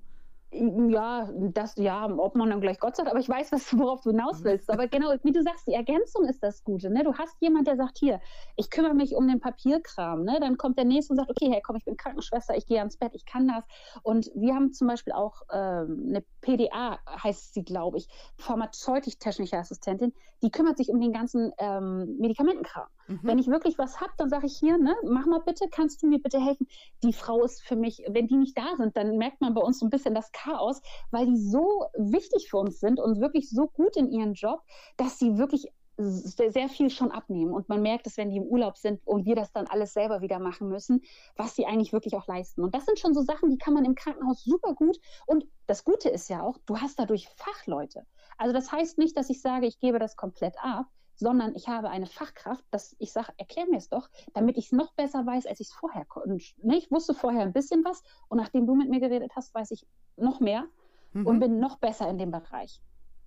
Ja, das, ja, ob man dann gleich Gott sagt, aber ich weiß, was, worauf du hinaus mhm. willst. Aber genau, wie du sagst, die Ergänzung ist das Gute. Ne? Du hast jemand, der sagt, hier, ich kümmere mich um den Papierkram. Ne? Dann kommt der Nächste und sagt, okay, hey, komm, ich bin Krankenschwester, ich gehe ans Bett, ich kann das. Und wir haben zum Beispiel auch ähm, eine PDA, heißt sie, glaube ich, pharmazeutisch-technische Assistentin, die kümmert sich um den ganzen ähm, Medikamentenkram. Mhm. Wenn ich wirklich was habe, dann sage ich hier, ne, mach mal bitte, kannst du mir bitte helfen? Die Frau ist für mich, wenn die nicht da sind, dann merkt man bei uns so ein bisschen das Chaos, weil die so wichtig für uns sind und wirklich so gut in ihrem Job, dass sie wirklich sehr, sehr viel schon abnehmen. Und man merkt es, wenn die im Urlaub sind und wir das dann alles selber wieder machen müssen, was sie eigentlich wirklich auch leisten. Und das sind schon so Sachen, die kann man im Krankenhaus super gut. Und das Gute ist ja auch, du hast dadurch Fachleute. Also das heißt nicht, dass ich sage, ich gebe das komplett ab, sondern ich habe eine Fachkraft, dass ich sage, erklär mir es doch, damit ich es noch besser weiß, als ich es vorher konnte. Ne, ich wusste vorher ein bisschen was und nachdem du mit mir geredet hast, weiß ich noch mehr mhm. und bin noch besser in dem Bereich.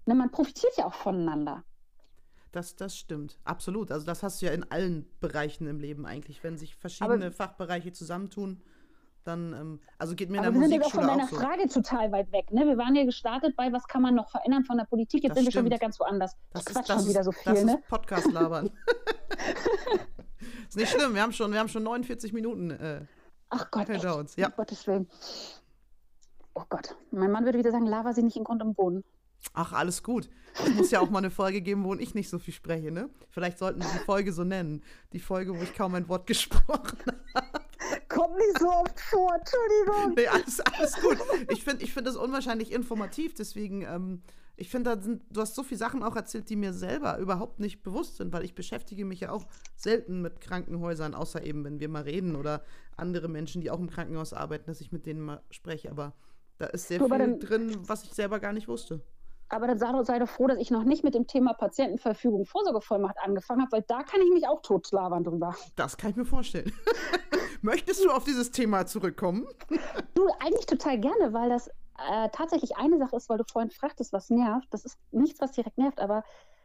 Ne, man profitiert ja auch voneinander. Das, das stimmt, absolut. Also das hast du ja in allen Bereichen im Leben eigentlich, wenn sich verschiedene Aber Fachbereiche zusammentun dann, ähm, also geht mir in der wir Musikschule sind ja von deiner. Frage total weit weg. Ne? Wir waren hier gestartet bei, was kann man noch verändern von der Politik. Jetzt Das sind wir schon stimmt. wieder ganz woanders. Das Quatsch ist, das schon wieder so ist, viel, das ne? ist Podcast labern. *laughs* *laughs* ist nicht schlimm, wir haben schon, wir haben schon 49 Minuten äh, Ach Gott, hinter uns. Ja. Um Gottes Willen. Oh Gott, mein Mann würde wieder sagen, Lava sie nicht in Grund und Boden. Ach, alles gut. Es muss ja auch mal eine Folge geben, wo ich nicht so viel spreche, ne? Vielleicht sollten wir die Folge so nennen. Die Folge, wo ich kaum ein Wort *laughs* gesprochen habe. Kommt nicht so oft vor, Entschuldigung. Nee, alles, alles gut. Ich finde ich find das unwahrscheinlich informativ, deswegen, ähm, ich finde, du hast so viele Sachen auch erzählt, die mir selber überhaupt nicht bewusst sind, weil ich beschäftige mich ja auch selten mit Krankenhäusern, außer eben, wenn wir mal reden oder andere Menschen, die auch im Krankenhaus arbeiten, dass ich mit denen mal spreche. Aber da ist sehr aber viel dann- drin, was ich selber gar nicht wusste. Aber dann sei doch, sei doch froh, dass ich noch nicht mit dem Thema Patientenverfügung, Vorsorgevollmacht angefangen habe, weil da kann ich mich auch totlabern drüber. Das kann ich mir vorstellen. *laughs* Möchtest du auf dieses Thema zurückkommen? *laughs* Du, eigentlich total gerne, weil das äh, tatsächlich eine Sache ist, weil du vorhin fragtest, was nervt. Das ist nichts, was direkt nervt, aber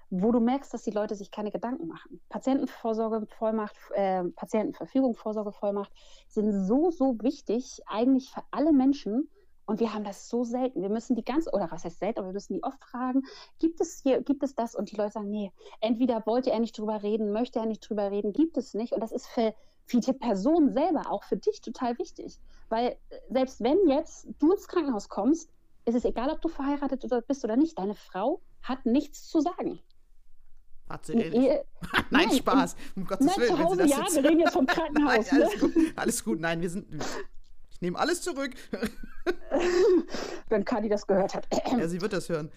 wo du merkst, dass die Leute sich keine Gedanken machen. Patientenvorsorgevollmacht, äh, Patientenverfügung, Vorsorgevollmacht sind so, so wichtig, eigentlich für alle Menschen. Und wir haben das so selten. Wir müssen die ganz, oder was heißt selten, aber wir müssen die oft fragen, gibt es hier, gibt es das? Und die Leute sagen, nee, entweder wollte er nicht drüber reden, möchte er nicht drüber reden, gibt es nicht. Und das ist für, für die Person selber, auch für dich total wichtig. Weil äh, selbst wenn jetzt du ins Krankenhaus kommst, ist es egal, ob du verheiratet bist oder nicht, deine Frau hat nichts zu sagen. Hat sie ehrlich. Ehe- *laughs* Nein, Nein, Spaß. Um Gottes Nein, Willen. zu wenn sie Hause das ja, jetzt- wir reden jetzt vom *laughs* Nein, Krankenhaus. alles ne? gut. Alles gut. Nein, wir sind. Ich nehme alles zurück. *laughs* Wenn Kadi das gehört hat. Ja, sie wird das hören.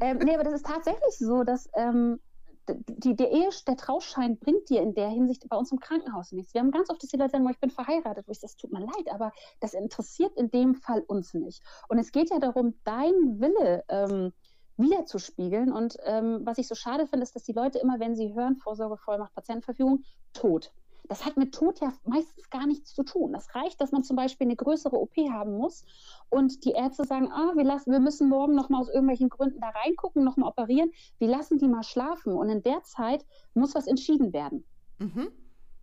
ähm, nee, aber das ist tatsächlich so, dass ähm, die, der Ehe, der Trauschein bringt dir in der Hinsicht bei uns im Krankenhaus nichts. Wir haben ganz oft, dass die Leute sagen, "Oh, ich bin verheiratet, wo ich das tut mir leid, aber das interessiert in dem Fall uns nicht. Und es geht ja darum, dein Wille ähm, wiederzuspiegeln. Und ähm, was ich so schade finde, ist, dass die Leute immer, wenn sie hören, Vorsorgevollmacht, Patientenverfügung, tot. Das hat mit Tod ja meistens gar nichts zu tun. Das reicht, dass man zum Beispiel eine größere OP haben muss und die Ärzte sagen, ah, wir, lassen, wir müssen morgen noch mal aus irgendwelchen Gründen da reingucken, noch mal operieren. Wir lassen die mal schlafen und in der Zeit muss was entschieden werden. Mhm.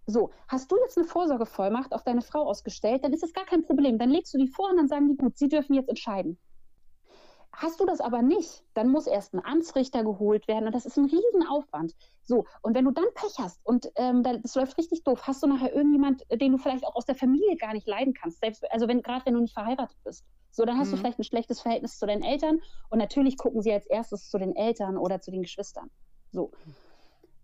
So, hast du jetzt eine Vorsorgevollmacht auf deine Frau ausgestellt, dann ist das gar kein Problem. Dann legst du die vor und dann sagen die, gut, sie dürfen jetzt entscheiden. Hast du das aber nicht, dann muss erst ein Amtsrichter geholt werden und das ist ein Riesenaufwand. So, und wenn du dann Pech hast und ähm, das läuft richtig doof, hast du nachher irgendjemand, äh, den du vielleicht auch aus der Familie gar nicht leiden kannst, selbst, also wenn gerade wenn du nicht verheiratet bist. So, dann hast du Mhm. vielleicht ein schlechtes Verhältnis zu deinen Eltern und natürlich gucken sie als erstes zu den Eltern oder zu den Geschwistern. So.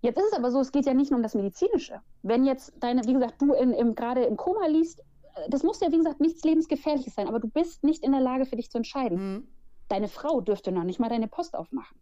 Jetzt ist es aber so, es geht ja nicht nur um das Medizinische. Wenn jetzt deine, wie gesagt, du in, im, gerade im Koma liest, äh, das muss ja, wie gesagt, nichts Lebensgefährliches sein, aber du bist nicht in der Lage, für dich zu entscheiden. Mhm. Deine Frau dürfte noch nicht mal deine Post aufmachen.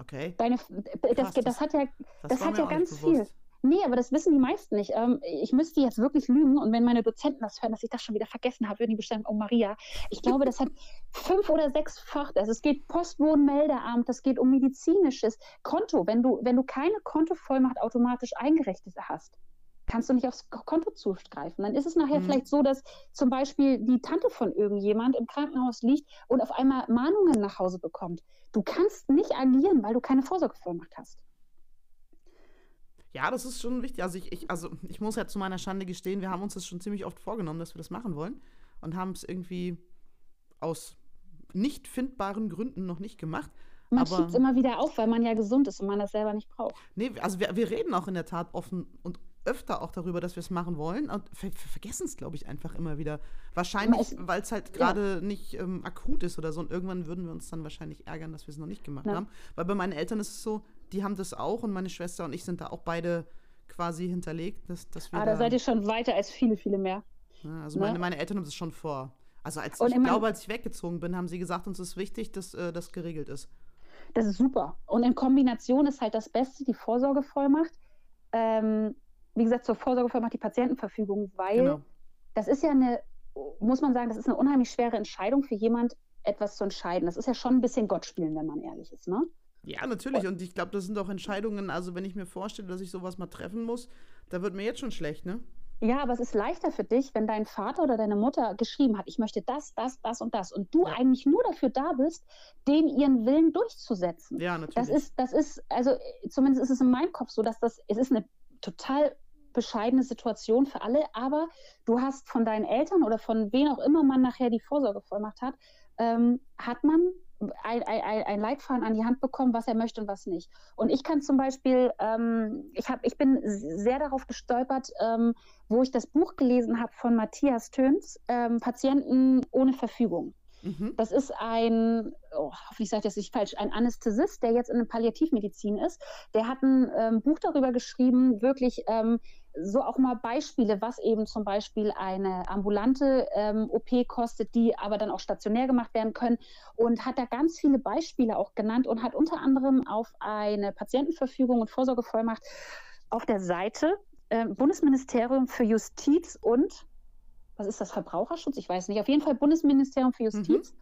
Okay. Deine, das, Krass, das, das- hat ja, das war hat ja ganz viel. Nee, aber das wissen die meisten nicht. Ähm, ich müsste jetzt wirklich lügen und wenn meine Dozenten das hören, dass ich das schon wieder vergessen habe, würden die bestimmt, oh Maria, ich glaube, das hat *laughs* fünf oder sechs Fach. Also es geht Postwohnmeldeamt, das geht um medizinisches Konto. Wenn du, wenn du keine Kontovollmacht automatisch eingerichtet hast, kannst du nicht aufs Konto zugreifen. Dann ist es nachher Mhm. vielleicht so, dass zum Beispiel die Tante von irgendjemand im Krankenhaus liegt und auf einmal Mahnungen nach Hause bekommt. Du kannst nicht agieren, weil du keine Vorsorgevollmacht hast. Ja, das ist schon wichtig. Also ich, ich, also ich muss ja zu meiner Schande gestehen, wir haben uns das schon ziemlich oft vorgenommen, dass wir das machen wollen und haben es irgendwie aus nicht findbaren Gründen noch nicht gemacht. Man schiebt es immer wieder auf, weil man ja gesund ist und man das selber nicht braucht. Nee, also wir, wir reden auch in der Tat offen und öfter auch darüber, dass wir es machen wollen und ver ver vergessen es, glaube ich, einfach immer wieder. Wahrscheinlich, weil es halt gerade nicht ähm, akut ist oder so und irgendwann würden wir uns dann wahrscheinlich ärgern, dass wir es noch nicht gemacht Ja. haben. Weil bei meinen Eltern ist es so, die haben das auch und meine Schwester und ich sind da auch beide quasi hinterlegt, dass, dass wir Ah, da seid ihr schon weiter als viele, viele mehr. ja, also ne? meine, meine Eltern haben das schon vor. Also als Und ich glaube, als ich weggezogen bin, haben sie gesagt, uns ist wichtig, dass äh, das geregelt ist. Das ist super. Und in Kombination ist halt das Beste die Vorsorgevollmacht. Ähm, wie gesagt, zur Vorsorgevollmacht die Patientenverfügung, weil genau. das ist ja eine, muss man sagen, das ist eine unheimlich schwere Entscheidung für jemand, etwas zu entscheiden. Das ist ja schon ein bisschen Gott spielen, wenn man ehrlich ist, ne? Ja, natürlich. Und ich glaube, das sind auch Entscheidungen, also wenn ich mir vorstelle, dass ich sowas mal treffen muss, da wird mir jetzt schon schlecht, ne? Ja, aber es ist leichter für dich, wenn dein Vater oder deine Mutter geschrieben hat, ich möchte das, das, das und das. Und du ja. eigentlich nur dafür da bist, den ihren Willen durchzusetzen. Ja, natürlich. Das ist, das ist, also zumindest ist es in meinem Kopf so, dass das, es ist eine total bescheidene Situation für alle, aber du hast von deinen Eltern oder von wen auch immer man nachher die Vorsorgevollmacht hat, ähm, hat man ein, ein, ein Leitfaden an die Hand bekommen, was er möchte und was nicht. Und ich kann zum Beispiel, ähm, ich, hab, ich bin sehr darauf gestolpert, ähm, wo ich das Buch gelesen habe von Matthias Töns, ähm, Patienten ohne Verfügung. Mhm. Das ist ein, oh, hoffentlich sage ich das nicht falsch, ein Anästhesist, der jetzt in der Palliativmedizin ist. Der hat ein ähm, Buch darüber geschrieben, wirklich ähm, so auch mal Beispiele, was eben zum Beispiel eine ambulante ähm, OP kostet, die aber dann auch stationär gemacht werden können und hat da ganz viele Beispiele auch genannt und hat unter anderem auf eine Patientenverfügung und Vorsorgevollmacht auf der Seite äh, Bundesministerium für Justiz und was ist das, Verbraucherschutz? Ich weiß nicht. Auf jeden Fall Bundesministerium für Justiz. Mhm.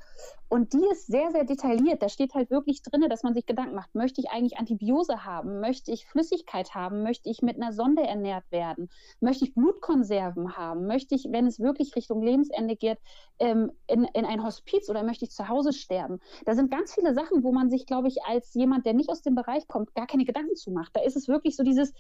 Und die ist sehr, sehr detailliert. Da steht halt wirklich drin, dass man sich Gedanken macht, möchte ich eigentlich Antibiose haben? Möchte ich Flüssigkeit haben? Möchte ich mit einer Sonde ernährt werden? Möchte ich Blutkonserven haben? Möchte ich, wenn es wirklich Richtung Lebensende geht, ähm, in, in ein Hospiz oder möchte ich zu Hause sterben? Da sind ganz viele Sachen, wo man sich, glaube ich, als jemand, der nicht aus dem Bereich kommt, gar keine Gedanken zu macht. Da ist es wirklich so dieses,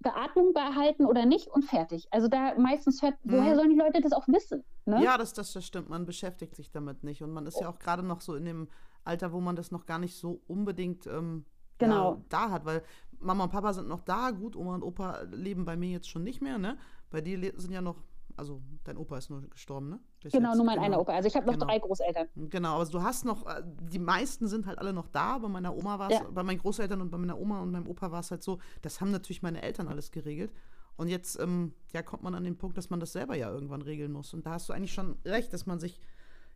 Beatmung behalten oder nicht und fertig. Also da meistens hört, mhm. woher sollen die Leute das auch wissen? Ne? Ja, das, das, das stimmt. Man beschäftigt sich damit nicht. Und man ist oh. ja auch gerade noch so in dem Alter, wo man das noch gar nicht so unbedingt ähm, genau. ja, da hat. Weil Mama und Papa sind noch da, gut, Oma und Opa leben bei mir jetzt schon nicht mehr, ne? Bei dir sind ja noch also dein Opa ist nur gestorben, ne? Bis genau, jetzt. nur mein genau. einer Opa. Also ich habe noch genau. drei Großeltern. Genau, also du hast noch, äh, die meisten sind halt alle noch da. Bei meiner Oma war es, ja. bei meinen Großeltern und bei meiner Oma und meinem Opa war es halt so, das haben natürlich meine Eltern alles geregelt. Und jetzt ähm, ja, kommt man an den Punkt, dass man das selber ja irgendwann regeln muss. Und da hast du eigentlich schon recht, dass man sich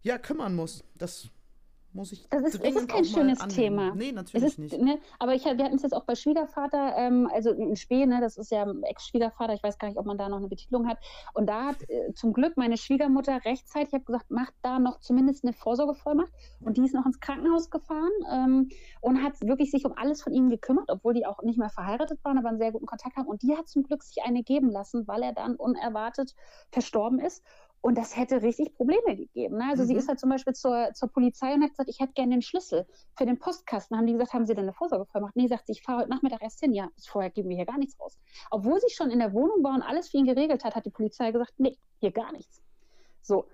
ja kümmern muss. Das muss ich das ist, es ist kein schönes Thema. Nee, natürlich ist, nicht. Ne, aber ich, wir hatten es jetzt auch bei Schwiegervater, ähm, also in Spee, ne, das ist ja Ex-Schwiegervater, ich weiß gar nicht, ob man da noch eine Betitelung hat. Und da hat äh, zum Glück meine Schwiegermutter rechtzeitig, ich habe gesagt, macht da noch zumindest eine Vorsorgevollmacht. Und die ist noch ins Krankenhaus gefahren ähm, und hat wirklich sich um alles von ihnen gekümmert, obwohl die auch nicht mehr verheiratet waren, aber einen sehr guten Kontakt haben. Und die hat zum Glück sich eine geben lassen, weil er dann unerwartet verstorben ist. Und das hätte richtig Probleme gegeben. Ne? Also mhm. sie ist halt zum Beispiel zur, zur Polizei und hat gesagt, ich hätte gerne den Schlüssel für den Postkasten. Haben die gesagt, haben Sie denn eine Vorsorgevollmacht? Nee, sagt sie, ich fahre heute Nachmittag erst hin. Ja, vorher geben wir hier gar nichts raus. Obwohl sie schon in der Wohnung war und alles für ihn geregelt hat, hat die Polizei gesagt, nee, hier gar nichts. So.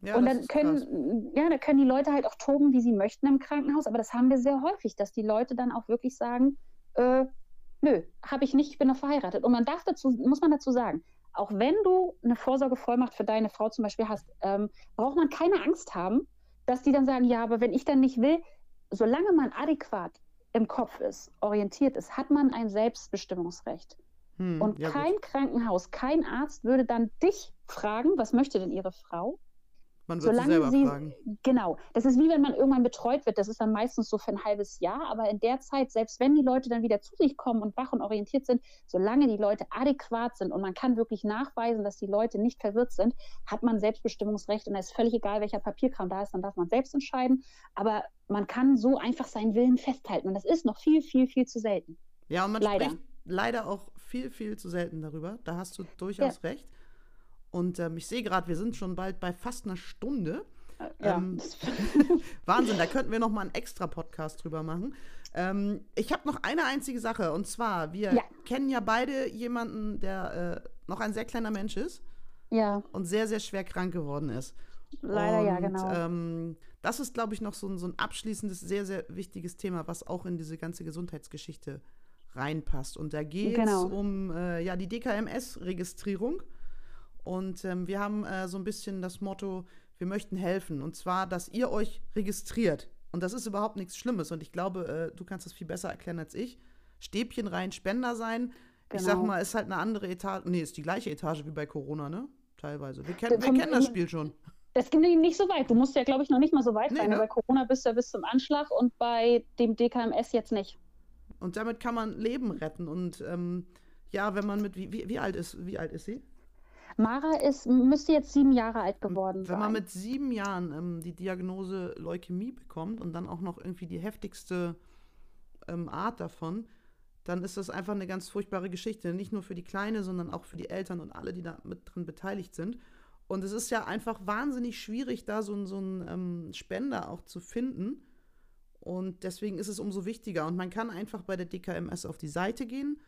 Ja, und dann können, ja, da können die Leute halt auch toben, wie sie möchten im Krankenhaus, aber das haben wir sehr häufig, dass die Leute dann auch wirklich sagen, äh, nö, habe ich nicht, ich bin noch verheiratet. Und man darf dazu, muss man dazu sagen, auch wenn du eine Vorsorgevollmacht für deine Frau zum Beispiel hast, ähm, braucht man keine Angst haben, dass die dann sagen, ja, aber wenn ich dann nicht will, solange man adäquat im Kopf ist, orientiert ist, hat man ein Selbstbestimmungsrecht. Hm, und ja kein gut. Krankenhaus, kein Arzt würde dann dich fragen, was möchte denn ihre Frau? Man wird Solange sie selber fragen. Genau. Das ist wie wenn man irgendwann betreut wird. Das ist dann meistens so für ein halbes Jahr. Aber in der Zeit, selbst wenn die Leute dann wieder zu sich kommen und wach und orientiert sind, solange die Leute adäquat sind und man kann wirklich nachweisen, dass die Leute nicht verwirrt sind, hat man Selbstbestimmungsrecht. Und da ist völlig egal, welcher Papierkram da ist, dann darf man selbst entscheiden. Aber man kann so einfach seinen Willen festhalten. Und das ist noch viel, viel, viel zu selten. Ja, und man leider. spricht leider auch viel, viel zu selten darüber. Da hast du durchaus ja. recht. Und ähm, ich sehe gerade, wir sind schon bald bei fast einer Stunde. Äh, ja. Ähm, *laughs* *laughs* Wahnsinn, da könnten wir noch mal einen extra Podcast drüber machen. Ähm, ich habe noch eine einzige Sache und zwar, wir ja. kennen ja beide jemanden, der äh, noch ein sehr kleiner Mensch ist. Ja. Und sehr, sehr schwer krank geworden ist. Leider und, ja, genau. Ähm, das ist, glaube ich, noch so ein, so ein abschließendes, sehr, sehr wichtiges Thema, was auch in diese ganze Gesundheitsgeschichte reinpasst. Und da geht es genau. um äh, ja, die DKMS-Registrierung. Und ähm, wir haben äh, so ein bisschen das Motto, wir möchten helfen. Und zwar, dass ihr euch registriert. Und das ist überhaupt nichts Schlimmes. Und ich glaube, äh, du kannst das viel besser erklären als ich. Stäbchen rein, Spender sein. Genau. Ich sag genau. mal, ist halt eine andere Etage. Nee, ist die gleiche Etage wie bei Corona, ne? Teilweise. Wir, kenn, wir kennen das Spiel schon Das geht nicht so weit. Du musst ja, glaube ich, noch nicht mal so weit Nee, sein. ne? Bei Corona bist du ja bis zum Anschlag und bei dem DKMS jetzt nicht. Und damit kann man Leben retten. Und ähm, ja, wenn man mit, wie, wie, wie alt ist, wie alt ist sie? Mara ist, müsste jetzt sieben Jahre alt geworden Wenn sein. man mit sieben Jahren ähm, die Diagnose Leukämie bekommt und dann auch noch irgendwie die heftigste ähm, Art davon, dann ist das einfach eine ganz furchtbare Geschichte. Nicht nur für die Kleine, sondern auch für die Eltern und alle, die da mit drin beteiligt sind. Und es ist ja einfach wahnsinnig schwierig, da so, einen- so einen ähm, Spender auch zu finden. Und deswegen ist es umso wichtiger. Und man kann einfach bei der DKMS auf die Seite gehen.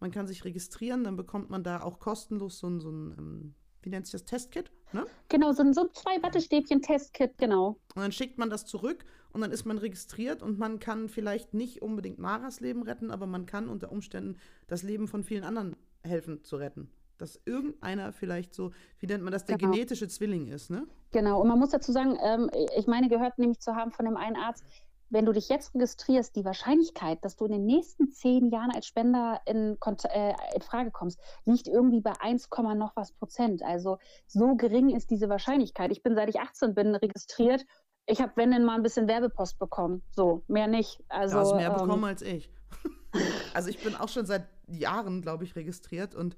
Man kann sich registrieren, dann bekommt man da auch kostenlos so ein, so ein ähm, wie nennt sich das, Testkit, ne? genau, so, so zwei Wattestäbchen-Testkit, genau. Und dann schickt man das zurück und dann ist man registriert und man kann vielleicht nicht unbedingt Maras Leben retten, aber man kann unter Umständen das Leben von vielen anderen helfen zu retten. Dass irgendeiner vielleicht so, wie nennt man das, der Genau. genetische Zwilling ist, ne? Genau, und man muss dazu sagen, ähm, ich meine, gehört nämlich zu haben von dem einen Arzt, wenn du dich jetzt registrierst, die Wahrscheinlichkeit, dass du in den nächsten zehn Jahren als Spender in, äh, in Frage kommst, liegt irgendwie bei 1, Komma noch was Prozent. Also so gering ist diese Wahrscheinlichkeit. Ich bin, seit ich 18 bin, registriert. Ich habe, wenn denn mal ein bisschen Werbepost bekommen. So, mehr nicht. Also, Du hast mehr ähm, bekommen als ich. *laughs* also ich bin auch schon seit Jahren, glaube ich, registriert und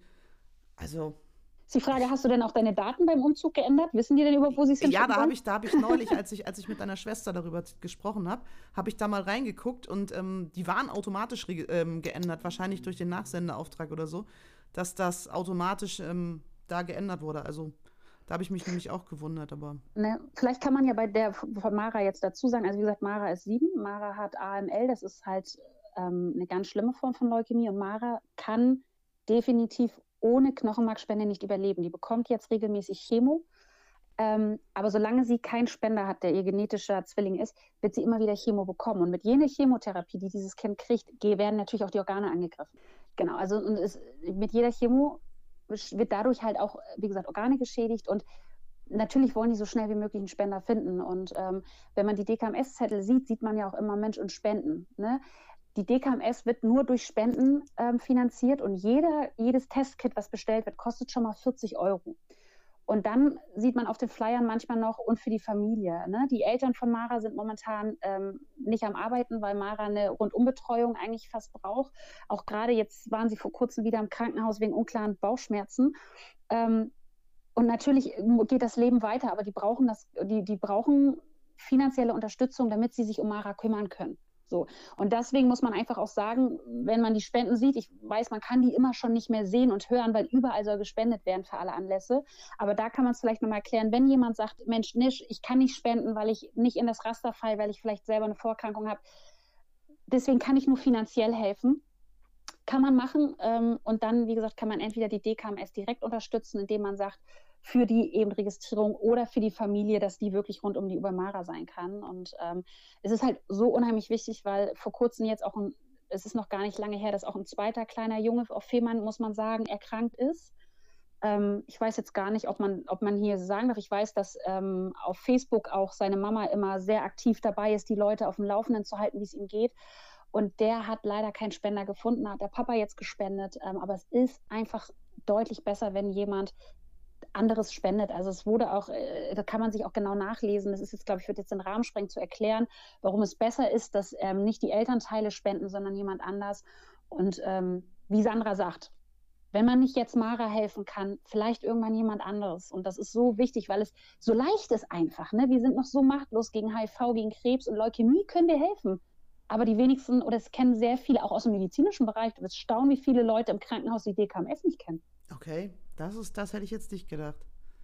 also ist die Frage, hast du denn auch deine Daten beim Umzug geändert? Wissen die denn überhaupt, wo sie es Ja, da habe ich, da habe ich neulich, als ich, als ich mit deiner Schwester darüber gesprochen habe, habe ich da mal reingeguckt und ähm, die waren automatisch ähm, geändert, wahrscheinlich durch den Nachsendeauftrag oder so, dass das automatisch ähm, da geändert wurde. Also da habe ich mich nämlich auch gewundert, aber Ne, vielleicht kann man ja bei der von Mara jetzt dazu sagen, also wie gesagt, Mara ist sieben, Mara hat AML, das ist halt ähm, eine ganz schlimme Form von Leukämie und Mara kann definitiv ohne Knochenmarkspende nicht überleben. Die bekommt jetzt regelmäßig Chemo, ähm, aber solange sie keinen Spender hat, der ihr genetischer Zwilling ist, wird sie immer wieder Chemo bekommen. Und mit jeder Chemotherapie, die dieses Kind kriegt, werden natürlich auch die Organe angegriffen. Genau, also und es, mit jeder Chemo wird dadurch halt auch, wie gesagt, Organe geschädigt und natürlich wollen die so schnell wie möglich einen Spender finden. Und ähm, wenn man die DKMS-Zettel sieht, sieht man ja auch immer Mensch und Spenden. Ne? Die DKMS wird nur durch Spenden ähm, finanziert und jeder, jedes Testkit, was bestellt wird, kostet schon mal 40 Euro. Und dann sieht man auf den Flyern manchmal noch und für die Familie. Ne? Die Eltern von Mara sind momentan ähm, nicht am Arbeiten, weil Mara eine Rundumbetreuung eigentlich fast braucht. Auch gerade jetzt waren sie vor kurzem wieder im Krankenhaus wegen unklaren Bauchschmerzen. Ähm, und natürlich geht das Leben weiter, aber die brauchen das, die, die brauchen finanzielle Unterstützung, damit sie sich um Mara kümmern können. So. Und deswegen muss man einfach auch sagen, wenn man die Spenden sieht, ich weiß, man kann die immer schon nicht mehr sehen und hören, weil überall soll gespendet werden für alle Anlässe. Aber da kann man es vielleicht nochmal erklären, wenn jemand sagt, Mensch, Nisch, ich kann nicht spenden, weil ich nicht in das Raster falle, weil ich vielleicht selber eine Vorerkrankung habe. Deswegen kann ich nur finanziell helfen. Kann man machen. Ähm, und dann, wie gesagt, kann man entweder die DKMS direkt unterstützen, indem man sagt, für die eben Registrierung oder für die Familie, dass die wirklich rund um die Übermara sein kann. Und ähm, es ist halt so unheimlich wichtig, weil vor kurzem jetzt auch ein, es ist noch gar nicht lange her, dass auch ein zweiter kleiner Junge auf Fehmarn, muss man sagen, erkrankt ist. Ähm, ich weiß jetzt gar nicht, ob man, ob man hier sagen darf. Ich weiß, dass ähm, auf Facebook auch seine Mama immer sehr aktiv dabei ist, die Leute auf dem Laufenden zu halten, wie es ihm geht. Und der hat leider keinen Spender gefunden, hat der Papa jetzt gespendet. Ähm, aber es ist einfach deutlich besser, wenn jemand anderes spendet. Also es wurde auch, äh, da kann man sich auch genau nachlesen. Das ist jetzt, glaube ich, wird jetzt den Rahmen sprengen zu erklären, warum es besser ist, dass ähm, nicht die Elternteile spenden, sondern jemand anders. Und ähm, wie Sandra sagt, wenn man nicht jetzt Mara helfen kann, vielleicht irgendwann jemand anderes. Und das ist so wichtig, weil es so leicht ist einfach. Ne? Wir sind noch so machtlos gegen HIV, gegen Krebs und Leukämie können wir helfen. Aber die wenigsten, oder es kennen sehr viele, auch aus dem medizinischen Bereich, du wirst staunen, wie viele Leute im Krankenhaus die DKMS nicht kennen. okay, das ist, das hätte ich jetzt nicht gedacht.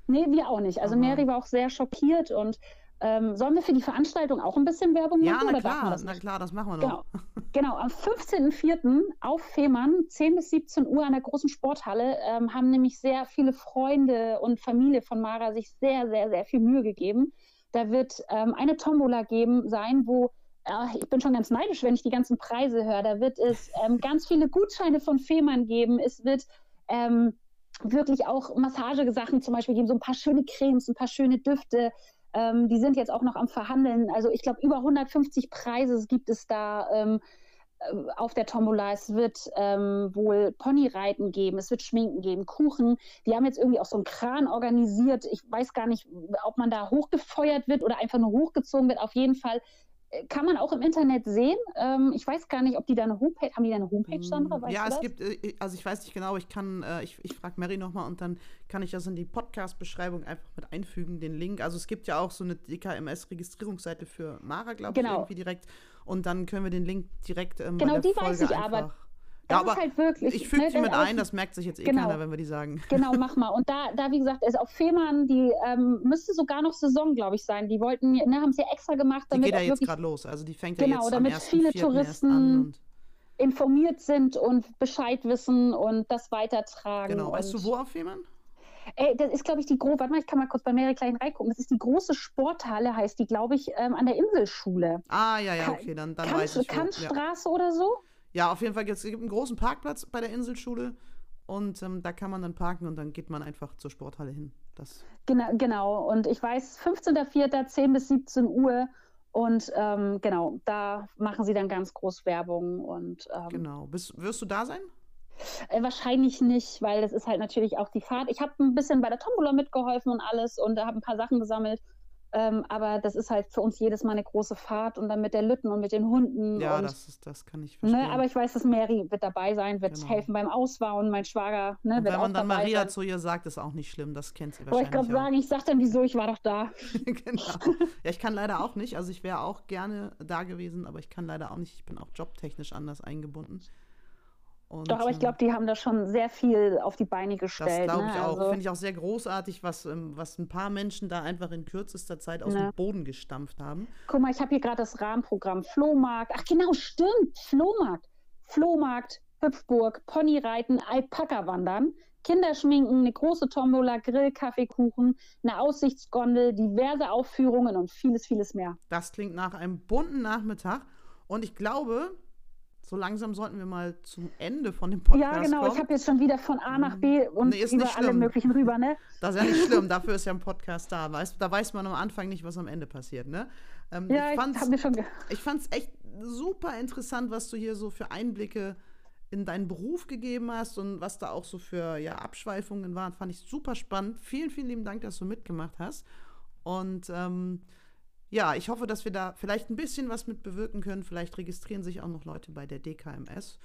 Nee, wir auch nicht. Also Aha. Mary war auch sehr schockiert und ähm, sollen wir für die Veranstaltung auch ein bisschen Werbung Ja, machen? na oder klar, das na klar, das machen wir Genau. noch. Genau, am 15.04. auf Fehmarn, 10 bis 17 Uhr an der großen Sporthalle, ähm, haben nämlich sehr viele Freunde und Familie von Mara sich sehr, sehr, sehr viel Mühe gegeben. Da wird ähm, eine Tombola geben sein, wo äh, ich bin schon ganz neidisch, wenn ich die ganzen Preise höre. Da wird es ähm, ganz viele Gutscheine von Fehmarn geben. Es wird ähm, wirklich auch Massagesachen zum Beispiel geben, so ein paar schöne Cremes, ein paar schöne Düfte. Ähm, die sind jetzt auch noch am Verhandeln. Also ich glaube, über 150 Preise gibt es da. Ähm, äh, auf der Tombola. Es wird ähm, wohl Ponyreiten geben, es wird Schminken geben, Kuchen. Die haben jetzt irgendwie auch so einen Kran organisiert. Ich weiß gar nicht, ob man da hochgefeuert wird oder einfach nur hochgezogen wird. Auf jeden Fall kann man auch im Internet sehen. Ähm, ich weiß gar nicht, ob die da eine Homepage haben. Die da eine Homepage, Sandra? Weißt ja, es gibt, äh, also ich weiß nicht genau, ich kann, äh, ich, ich frage Mary nochmal und dann kann ich das in die Podcast-Beschreibung einfach mit einfügen, den Link. Also es gibt ja auch so eine DKMS-Registrierungsseite für Mara, glaube genau. ich, irgendwie direkt. Und dann können wir den Link direkt ähm, Genau, die Folge weiß ich aber das ja, aber ist halt wirklich. Ich füge ne, sie mit ein, das merkt sich jetzt eh genau, keiner, wenn wir die sagen. Genau, mach mal. Und da, da wie gesagt, ist auch Fehmarn, die ähm, müsste sogar noch Saison, glaube ich, sein. Die wollten, ne, haben es ja extra gemacht, damit. Die geht ja jetzt gerade los. Also die fängt genau, ja jetzt damit am 1. viele Touristen informiert sind und Bescheid wissen und das weitertragen. Genau. Weißt du, wo auf Fehmarn? Ey, das ist, glaube ich, die große, warte mal, ich kann mal kurz bei Mary Klein reingucken. Das ist die große Sporthalle, heißt die, glaube ich, ähm, an der Inselschule. Ah, ja, ja, okay, dann, dann Kamp weiß ich. Kantstraße ja. oder so? Ja, auf jeden Fall, es gibt einen großen Parkplatz bei der Inselschule und ähm, da kann man dann parken und dann geht man einfach zur Sporthalle hin. Das genau, genau. Und ich weiß, 15.04. 10 bis 17 Uhr und ähm, genau, da machen sie dann ganz groß Werbung und ähm, Genau. Bist, wirst du da sein? Äh, wahrscheinlich nicht, weil das ist halt natürlich auch die Fahrt. Ich habe ein bisschen bei der Tombola mitgeholfen und alles und habe ein paar Sachen gesammelt. Ähm, aber das ist halt für uns jedes Mal eine große Fahrt und dann mit der Lütten und mit den Hunden. Ja, und, das, ist, das kann ich verstehen. Ne, aber ich weiß, dass Mary wird dabei sein, wird genau. helfen beim Ausbauen. Mein Schwager ne, und Wenn man dann Maria sein. zu ihr sagt, ist auch nicht schlimm. Das kennt sie wahrscheinlich. Aber ich glaube sagen, ich sag dann, wieso, ich war doch da. *laughs* genau. Ja, ich kann leider auch nicht. Also ich wäre auch gerne da gewesen, aber ich kann leider auch nicht. Ich bin auch jobtechnisch anders eingebunden. Und, Doch, aber ich glaube, die haben da schon sehr viel auf die Beine gestellt. Das glaube ich ne? auch. Also, Finde ich auch sehr großartig, was, ähm, was ein paar Menschen da einfach in kürzester Zeit aus ja. dem Boden gestampft haben. Guck mal, ich habe hier gerade das Rahmenprogramm Flohmarkt. Ach genau, stimmt, Flohmarkt. Flohmarkt, Hüpfburg, Ponyreiten, Alpaka-Wandern, Kinderschminken, eine große Tombola, Grill, Kaffeekuchen, eine Aussichtsgondel, diverse Aufführungen und vieles, vieles mehr. Das klingt nach einem bunten Nachmittag. Und ich glaube, so langsam sollten wir mal zum Ende von dem Podcast Ja, genau. Kommen. Ich habe jetzt schon wieder von A nach B und nee, über alle möglichen rüber, ne? *laughs* Das ist ja nicht schlimm. Dafür ist ja ein Podcast da. Weißt, da weiß man am Anfang nicht, was am Ende passiert, ne? Ähm, ja, ich, ich mir schon. Ich fand es echt super interessant, was du hier so für Einblicke in deinen Beruf gegeben hast und was da auch so für ja, Abschweifungen waren. Fand ich super spannend. Vielen, vielen lieben Dank, dass du mitgemacht hast. Und ähm, ja, ich hoffe, dass wir da vielleicht ein bisschen was mit bewirken können. Vielleicht registrieren sich auch noch Leute bei der DKMS.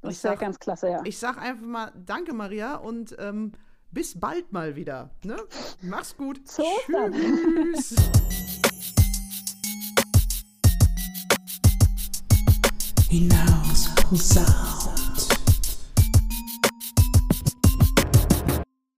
Und das wäre ganz klasse, ja. Ich sage einfach mal Danke, Maria, und ähm, bis bald mal wieder. Ne? Mach's gut. So Tschüss. Hinaus, Sound.